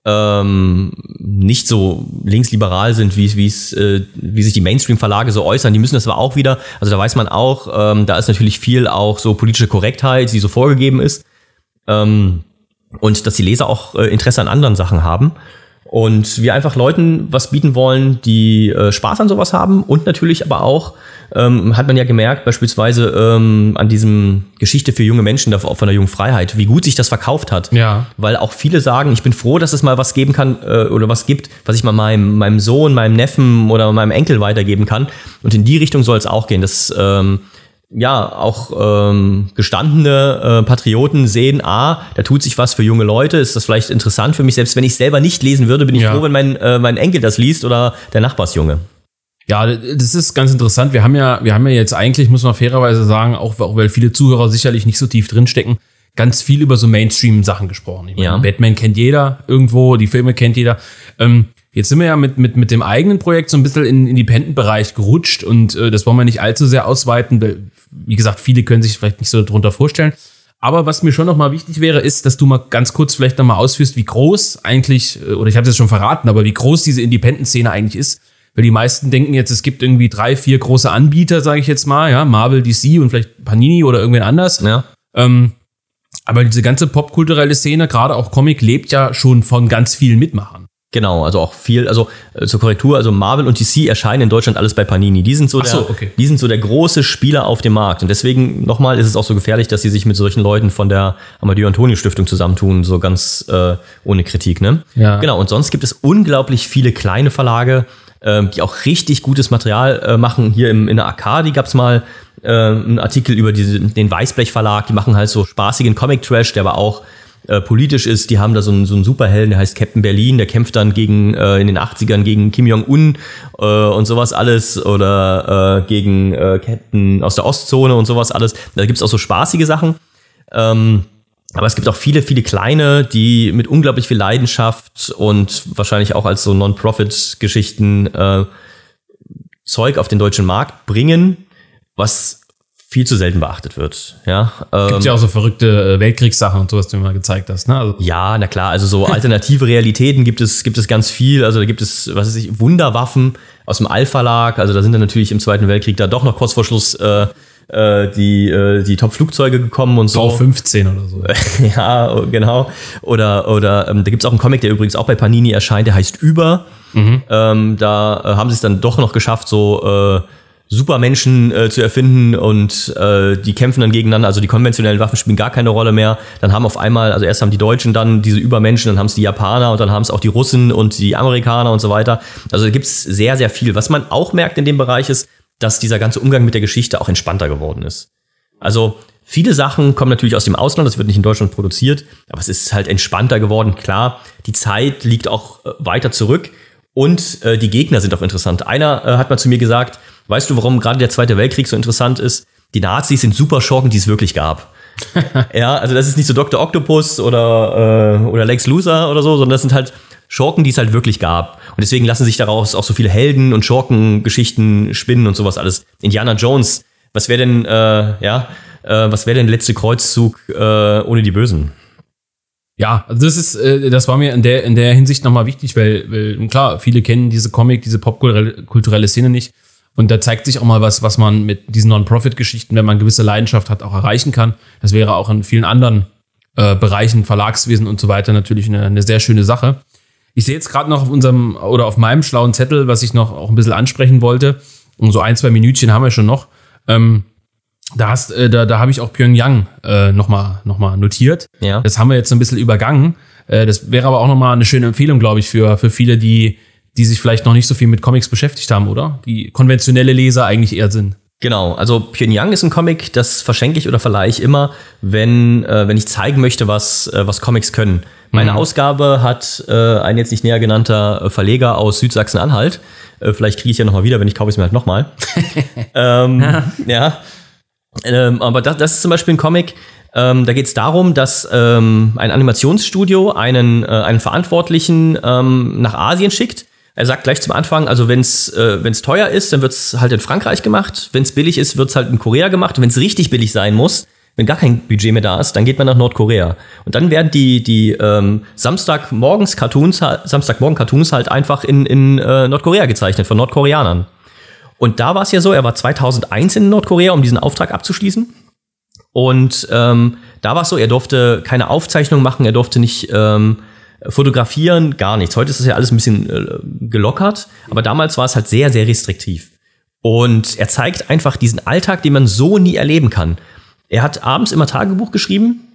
ähm, nicht so linksliberal sind, wie, wie es, äh, wie sich die Mainstream-Verlage so äußern. Die müssen das aber auch wieder, also da weiß man auch, ähm, da ist natürlich viel auch so politische Korrektheit, die so vorgegeben ist. Ähm, und dass die Leser auch äh, Interesse an anderen Sachen haben. Und wir einfach Leuten was bieten wollen, die äh, Spaß an sowas haben und natürlich aber auch, ähm, hat man ja gemerkt, beispielsweise ähm, an diesem Geschichte für junge Menschen von der jungen Freiheit, wie gut sich das verkauft hat. Ja. Weil auch viele sagen, ich bin froh, dass es mal was geben kann äh, oder was gibt, was ich mal meinem, meinem Sohn, meinem Neffen oder meinem Enkel weitergeben kann. Und in die Richtung soll es auch gehen, dass ähm, ja auch ähm, gestandene äh, Patrioten sehen, ah, da tut sich was für junge Leute, ist das vielleicht interessant für mich, selbst wenn ich selber nicht lesen würde, bin ich Ja. froh, wenn mein, äh, mein Enkel das liest oder der Nachbarsjunge. Ja, das ist ganz interessant. Wir haben ja, wir haben ja jetzt eigentlich, muss man fairerweise sagen, auch, auch weil viele Zuhörer sicherlich nicht so tief drinstecken, ganz viel über so Mainstream-Sachen gesprochen. Ich meine, Ja. Batman kennt jeder irgendwo, die Filme kennt jeder. Ähm, jetzt sind wir ja mit, mit, mit dem eigenen Projekt so ein bisschen in den Independent-Bereich gerutscht und äh, das wollen wir nicht allzu sehr ausweiten, weil, wie gesagt, viele können sich vielleicht nicht so darunter vorstellen. Aber was mir schon noch mal wichtig wäre, ist, dass du mal ganz kurz vielleicht noch mal ausführst, wie groß eigentlich, äh, oder ich habe es jetzt schon verraten, aber wie groß diese Independent-Szene eigentlich ist. Weil die meisten denken jetzt, es gibt irgendwie drei, vier große Anbieter, sage ich jetzt mal, ja, Marvel, DC und vielleicht Panini oder irgendwen anders. Ja. Ähm, aber diese ganze popkulturelle Szene, gerade auch Comic, lebt ja schon von ganz vielen Mitmachern. Genau, also auch viel, also äh, zur Korrektur, also Marvel und DC erscheinen in Deutschland alles bei Panini. Die sind so, so, der, okay. die sind so der große Spieler auf dem Markt. Und deswegen nochmal ist es auch so gefährlich, dass sie sich mit solchen Leuten von der Amadeo Antonio Stiftung zusammentun, so ganz äh, ohne Kritik, ne? Ja. Genau, und sonst gibt es unglaublich viele kleine Verlage, ähm, die auch richtig gutes Material äh, machen. Hier im, in der Arcadi gab's mal äh, einen Artikel über diese, den Weißblech Verlag, die machen halt so spaßigen Comic-Trash, der aber auch äh, politisch ist. Die haben da so einen, so einen Superhelden, der heißt Captain Berlin, der kämpft dann gegen äh, in den 80ern gegen Kim Jong-un äh, und sowas alles oder äh, gegen äh, Captain aus der Ostzone und sowas alles. Da gibt's auch so spaßige Sachen. Ähm, aber es gibt auch viele, viele kleine, die mit unglaublich viel Leidenschaft und wahrscheinlich auch als so Non-Profit-Geschichten äh, Zeug auf den deutschen Markt bringen, was viel zu selten beachtet wird. Ja, Gibt ähm, ja auch so verrückte äh, Weltkriegssachen und sowas, die du mir mal gezeigt hast. Ne? Also, ja, na klar, also so alternative Realitäten gibt es, gibt es ganz viel. Also da gibt es, was weiß ich, Wunderwaffen aus dem Alpha-Lag. Also da sind dann natürlich im Zweiten Weltkrieg da doch noch kurz vor Schluss äh, äh, die, äh, die Top-Flugzeuge gekommen und so. V15 oder so. <laughs> ja, genau. Oder, oder ähm, da gibt's auch einen Comic, der übrigens auch bei Panini erscheint, der heißt Über. Ähm, da äh, haben sie es dann doch noch geschafft, so äh, Supermenschen äh, zu erfinden und äh, die kämpfen dann gegeneinander. Also die konventionellen Waffen spielen gar keine Rolle mehr. Dann haben auf einmal, also erst haben die Deutschen dann diese Übermenschen, dann haben es die Japaner und dann haben es auch die Russen und die Amerikaner und so weiter. Also da gibt's sehr, sehr viel. Was man auch merkt in dem Bereich ist, dass dieser ganze Umgang mit der Geschichte auch entspannter geworden ist. Also viele Sachen kommen natürlich aus dem Ausland, das wird nicht in Deutschland produziert, aber es ist halt entspannter geworden. Klar, die Zeit liegt auch äh, weiter zurück und äh, die Gegner sind auch interessant. Einer äh, hat mal zu mir gesagt, weißt du, warum gerade der Zweite Weltkrieg so interessant ist? Die Nazis sind Superschurken, die es wirklich gab. <laughs> ja, also das ist nicht so Dr. Octopus oder, äh, oder Lex Luthor oder so, sondern das sind halt Schurken, die es halt wirklich gab. Und deswegen lassen sich daraus auch so viele Helden- und Schurkengeschichten spinnen und sowas alles. Indiana Jones, was wäre denn, äh, ja, äh, was wäre denn der letzte Kreuzzug äh, ohne die Bösen? Ja, also das ist, äh, das war mir in der, in der Hinsicht nochmal wichtig, weil, weil, klar, viele kennen diese Comic, diese popkulturelle Szene nicht. Und da zeigt sich auch mal was, was man mit diesen Non-Profit-Geschichten, wenn man gewisse Leidenschaft hat, auch erreichen kann. Das wäre auch in vielen anderen äh, Bereichen, Verlagswesen und so weiter, natürlich eine, eine sehr schöne Sache. Ich sehe jetzt gerade noch auf unserem oder auf meinem schlauen Zettel, was ich noch auch ein bisschen ansprechen wollte. Und so ein, zwei Minütchen haben wir schon noch. Ähm, da hast, äh, da, da habe ich auch Pyongyang äh, nochmal noch mal notiert. Ja. Das haben wir jetzt ein bisschen übergangen. Äh, das wäre aber auch nochmal eine schöne Empfehlung, glaube ich, für, für viele, die, die sich vielleicht noch nicht so viel mit Comics beschäftigt haben, oder? Die konventionelle Leser eigentlich eher sind. Genau, also Pyongyang ist ein Comic, das verschenke ich oder verleihe ich immer, wenn, äh, wenn ich zeigen möchte, was, äh, was Comics können. Meine Ausgabe hat äh, ein jetzt nicht näher genannter äh, Verleger aus Südsachsen-Anhalt. Äh, vielleicht kriege ich ja nochmal wieder, wenn ich kaufe ich es mir halt nochmal. <laughs> ähm, ja. Ähm, aber das, das ist zum Beispiel ein Comic, ähm, da geht es darum, dass ähm, ein Animationsstudio einen, äh, einen Verantwortlichen ähm, nach Asien schickt. Er sagt gleich zum Anfang, also wenn es äh, wenn's teuer ist, dann wird es halt in Frankreich gemacht. Wenn es billig ist, wird es halt in Korea gemacht. Wenn es richtig billig sein muss, wenn gar kein Budget mehr da ist, dann geht man nach Nordkorea. Und dann werden die, die ähm, Samstagmorgens Cartoons, halt- Samstagmorgen Cartoons halt einfach in, in äh, Nordkorea gezeichnet von Nordkoreanern. Und da war es ja so, er war 2001 in Nordkorea, um diesen Auftrag abzuschließen. Und ähm, da war es so, er durfte keine Aufzeichnung machen, er durfte nicht ähm, fotografieren, gar nichts. Heute ist das ja alles ein bisschen äh, gelockert, aber damals war es halt sehr, sehr restriktiv. Und er zeigt einfach diesen Alltag, den man so nie erleben kann. Er hat abends immer Tagebuch geschrieben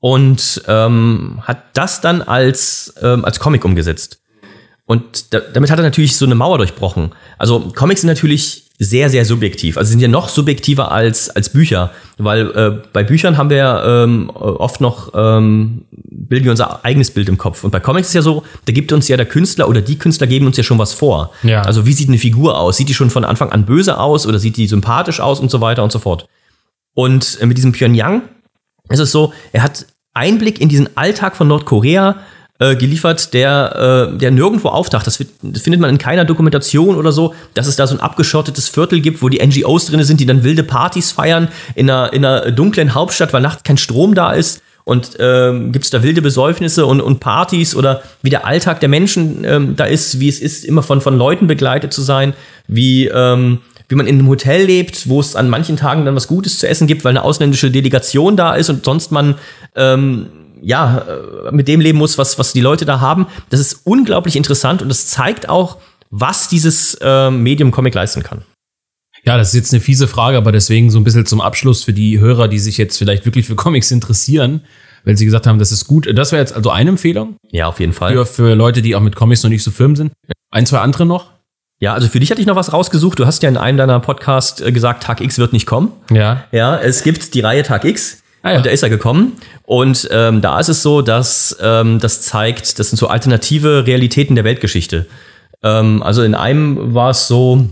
und ähm, hat das dann als, ähm, als Comic umgesetzt. Und da, damit hat er natürlich so eine Mauer durchbrochen. Also Comics sind natürlich sehr, sehr subjektiv. Also sind ja noch subjektiver als, als Bücher. Weil äh, bei Büchern haben wir ähm, oft noch, ähm, bilden wir unser eigenes Bild im Kopf. Und bei Comics ist ja so, da gibt uns ja der Künstler oder die Künstler geben uns ja schon was vor. Ja. Also wie sieht eine Figur aus? Sieht die schon von Anfang an böse aus oder sieht die sympathisch aus und so weiter und so fort. Und äh, mit diesem Pyongyang ist es so, er hat Einblick in diesen Alltag von Nordkorea äh, geliefert, der, äh, der nirgendwo auftaucht. Das, das findet man in keiner Dokumentation oder so, dass es da so ein abgeschottetes Viertel gibt, wo die NGOs drin sind, die dann wilde Partys feiern in einer, in einer dunklen Hauptstadt, weil nachts kein Strom da ist. Und ähm, gibt es da wilde Besäufnisse und, und Partys oder wie der Alltag der Menschen ähm, da ist, wie es ist, immer von, von Leuten begleitet zu sein, wie, ähm, wie man in einem Hotel lebt, wo es an manchen Tagen dann was Gutes zu essen gibt, weil eine ausländische Delegation da ist und sonst man ähm, ja äh, mit dem leben muss, was, was die Leute da haben. Das ist unglaublich interessant und das zeigt auch, was dieses äh, Medium Comic leisten kann. Ja, das ist jetzt eine fiese Frage, aber deswegen so ein bisschen zum Abschluss für die Hörer, die sich jetzt vielleicht wirklich für Comics interessieren, weil sie gesagt haben, das ist gut. Das wäre jetzt also eine Empfehlung Ja, auf jeden Fall. für, für Leute, die auch mit Comics noch nicht so firm sind. Ein, zwei andere noch? Ja, also für dich hatte ich noch was rausgesucht. Du hast ja in einem deiner Podcasts äh, gesagt, Tag X wird nicht kommen. Ja. Ja, es gibt die Reihe Tag X. Ah, ja. Und da ist er gekommen. Und ähm, da ist es so, dass ähm, das zeigt, das sind so alternative Realitäten der Weltgeschichte. Ähm, also in einem war es so,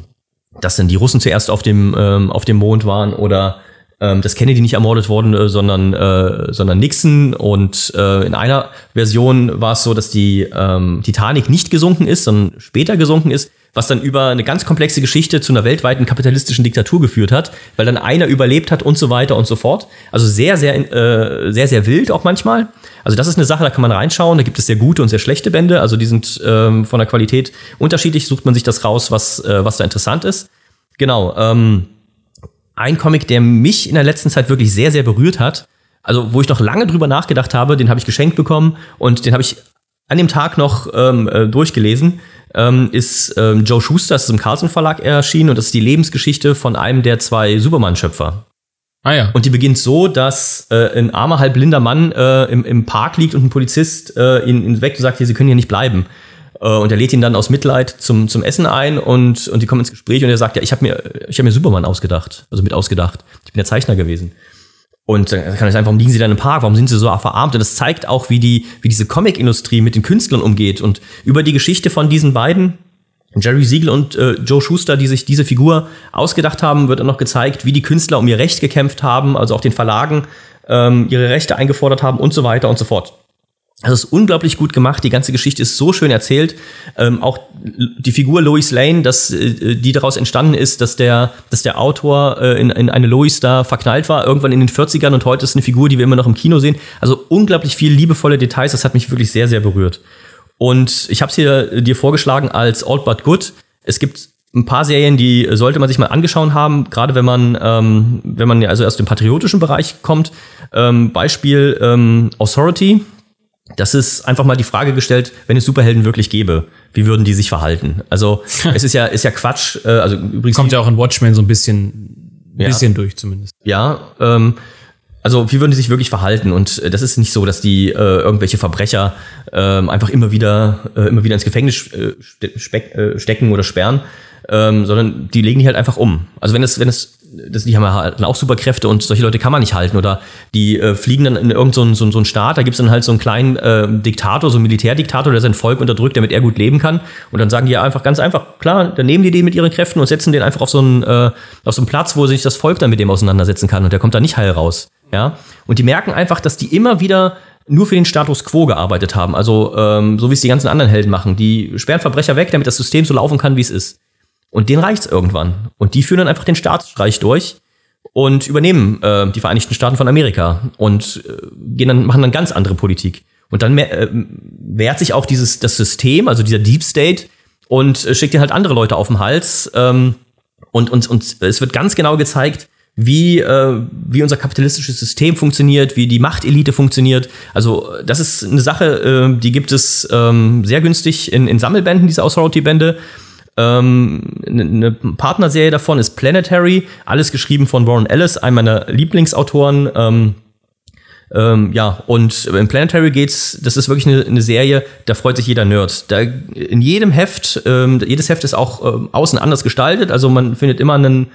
dass dann die Russen zuerst auf dem, ähm, auf dem Mond waren oder ähm, dass Kennedy nicht ermordet worden, äh, sondern, äh, sondern Nixon. Und äh, in einer Version war es so, dass die ähm, Titanic nicht gesunken ist, sondern später gesunken ist, was dann über eine ganz komplexe Geschichte zu einer weltweiten kapitalistischen Diktatur geführt hat, weil dann einer überlebt hat und so weiter und so fort. Also sehr, sehr, äh, sehr, sehr wild auch manchmal. Also das ist eine Sache, da kann man reinschauen. Da gibt es sehr gute und sehr schlechte Bände. Also die sind ähm, von der Qualität unterschiedlich. Sucht man sich das raus, was, äh, was da interessant ist. Genau. Ähm, ein Comic, der mich in der letzten Zeit wirklich sehr, sehr berührt hat, also wo ich noch lange drüber nachgedacht habe, den habe ich geschenkt bekommen und den habe ich an dem Tag noch ähm, äh, durchgelesen, ähm, ist ähm, Joe Schuster, das ist im Carlson Verlag erschienen und das ist die Lebensgeschichte von einem der zwei Superman-Schöpfer. Ah ja. Und die beginnt so, dass äh, ein armer, halb blinder Mann äh, im, im Park liegt und ein Polizist äh, ihn, ihn weckt und sagt, hier, sie können hier nicht bleiben. Äh, und er lädt ihn dann aus Mitleid zum, zum Essen ein und, und die kommen ins Gespräch und er sagt, ja, ich habe mir, ich hab mir Superman ausgedacht, also mit ausgedacht. Ich bin der Zeichner gewesen. Und dann kann ich sagen, warum liegen sie dann im Park? Warum sind sie so verarmt? Und das zeigt auch, wie die, wie diese Comic-Industrie mit den Künstlern umgeht. Und über die Geschichte von diesen beiden, Jerry Siegel und äh, Joe Schuster, die sich diese Figur ausgedacht haben, wird dann noch gezeigt, wie die Künstler um ihr Recht gekämpft haben, also auch den Verlagen ähm, ihre Rechte eingefordert haben und so weiter und so fort. Das ist unglaublich gut gemacht. Die ganze Geschichte ist so schön erzählt. Ähm, auch die Figur Lois Lane, dass, äh, die daraus entstanden ist, dass der, dass der Autor äh, in, in eine Lois da verknallt war, irgendwann in den 40ern und heute ist eine Figur, die wir immer noch im Kino sehen. Also unglaublich viel liebevolle Details. Das hat mich wirklich sehr, sehr berührt. Und ich habe es hier äh, dir vorgeschlagen als Old But Good. Es gibt ein paar Serien, die sollte man sich mal angeschaut haben, gerade wenn man, ähm, wenn man also aus dem patriotischen Bereich kommt. Ähm, Beispiel ähm, Authority, das ist einfach mal die Frage gestellt, wenn es Superhelden wirklich gäbe, wie würden die sich verhalten? Also <laughs> es ist ja, ist ja Quatsch. Äh, also übrigens kommt ja auch in Watchmen so ein bisschen, ein bisschen durch zumindest. Ja, ähm, also wie würden die sich wirklich verhalten? Und äh, das ist nicht so, dass die äh, irgendwelche Verbrecher äh, einfach immer wieder, äh, immer wieder ins Gefängnis äh, äh, stecken oder sperren, ähm, sondern die legen die halt einfach um. Also wenn es, wenn es das, die haben ja halt auch Superkräfte und solche Leute kann man nicht halten. Oder die äh, fliegen dann in irgendeinen so, so, so einen Staat, da gibt es dann halt so einen kleinen äh, Diktator, so einen Militärdiktator, der sein Volk unterdrückt, damit er gut leben kann. Und dann sagen die ja einfach ganz einfach, klar, dann nehmen die den mit ihren Kräften und setzen den einfach auf so einen, äh, auf so einen Platz, wo sich das Volk dann mit dem auseinandersetzen kann. Und der kommt da nicht heil raus. Ja? Und die merken einfach, dass die immer wieder nur für den Status quo gearbeitet haben. Also ähm, so wie es die ganzen anderen Helden machen. Die sperren Verbrecher weg, damit das System so laufen kann, wie es ist. Und denen reicht's irgendwann. Und die führen dann einfach den Staatsstreich durch und übernehmen äh, die Vereinigten Staaten von Amerika und äh, gehen dann, machen dann ganz andere Politik. Und dann äh, wehrt sich auch dieses, das System, also dieser Deep State, und äh, schickt dir halt andere Leute auf den Hals. Ähm, und, und, und es wird ganz genau gezeigt, wie, äh, wie unser kapitalistisches System funktioniert, wie die Machtelite funktioniert. Also das ist eine Sache, äh, die gibt es ähm, sehr günstig in, in Sammelbänden, diese Authority-Bände. Ähm, eine Partnerserie davon ist Planetary, alles geschrieben von Warren Ellis, einem meiner Lieblingsautoren. Ähm, ähm, ja, und in Planetary geht's, das ist wirklich eine, eine, Serie, da freut sich jeder Nerd. Da, in jedem Heft, ähm, jedes Heft ist auch ähm, außen anders gestaltet, also man findet immer einen,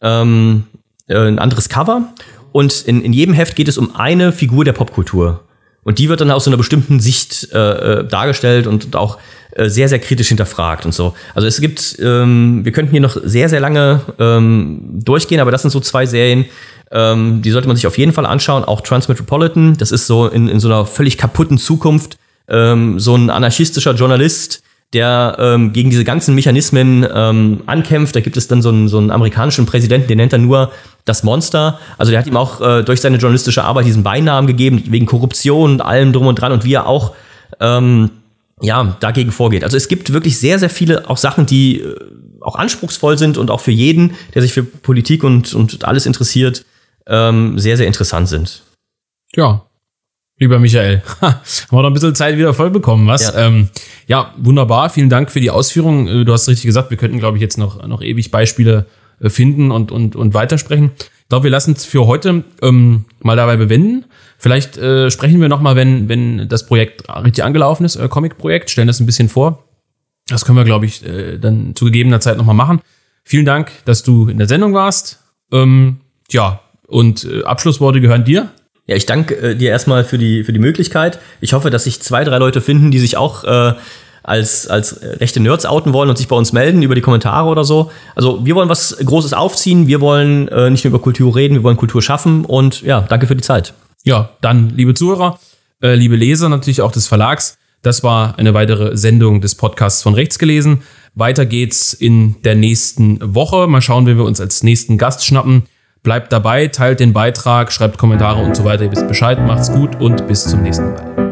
ähm, äh, ein anderes Cover. Und in, in jedem Heft geht es um eine Figur der Popkultur. Und die wird dann aus so einer bestimmten Sicht äh, äh dargestellt und auch äh, sehr, sehr kritisch hinterfragt und so. Also es gibt, ähm, wir könnten hier noch sehr, sehr lange ähm, durchgehen, aber das sind so zwei Serien, ähm, die sollte man sich auf jeden Fall anschauen. Auch Transmetropolitan, das ist so in, in so einer völlig kaputten Zukunft ähm, so ein anarchistischer Journalist, der ähm, gegen diese ganzen Mechanismen ähm, ankämpft. Da gibt es dann so einen, so einen amerikanischen Präsidenten, den nennt er nur das Monster. Also der hat ihm auch äh, durch seine journalistische Arbeit diesen Beinamen gegeben, wegen Korruption und allem drum und dran und wie er auch ähm, ja, dagegen vorgeht. Also es gibt wirklich sehr, sehr viele auch Sachen, die äh, auch anspruchsvoll sind und auch für jeden, der sich für Politik und, und alles interessiert, ähm, sehr, sehr interessant sind. Ja. Lieber Michael, <laughs> haben wir noch ein bisschen Zeit wieder voll bekommen, was? Ja. Ähm, ja, wunderbar. Vielen Dank für die Ausführungen. Äh, du hast richtig gesagt, wir könnten, glaube ich, jetzt noch, noch ewig Beispiele finden und, und, und weitersprechen. Ich glaube, wir lassen es für heute ähm, mal dabei bewenden. Vielleicht äh, sprechen wir nochmal, wenn, wenn das Projekt richtig angelaufen ist, äh, Comic-Projekt, stellen das ein bisschen vor. Das können wir, glaube ich, äh, dann zu gegebener Zeit nochmal machen. Vielen Dank, dass du in der Sendung warst. Ähm, ja, und äh, Abschlussworte gehören dir. Ja, ich danke äh, dir erstmal für die, für die Möglichkeit. Ich hoffe, dass sich zwei, drei Leute finden, die sich auch äh, als, als rechte Nerds outen wollen und sich bei uns melden über die Kommentare oder so. Also wir wollen was Großes aufziehen, wir wollen äh, nicht nur über Kultur reden, wir wollen Kultur schaffen und ja, danke für die Zeit. Ja, dann, liebe Zuhörer, äh, liebe Leser natürlich auch des Verlags, das war eine weitere Sendung des Podcasts von Rechts gelesen. Weiter geht's in der nächsten Woche. Mal schauen, wie wir uns als nächsten Gast schnappen. Bleibt dabei, teilt den Beitrag, schreibt Kommentare und so weiter. Ihr wisst Bescheid, macht's gut und bis zum nächsten Mal.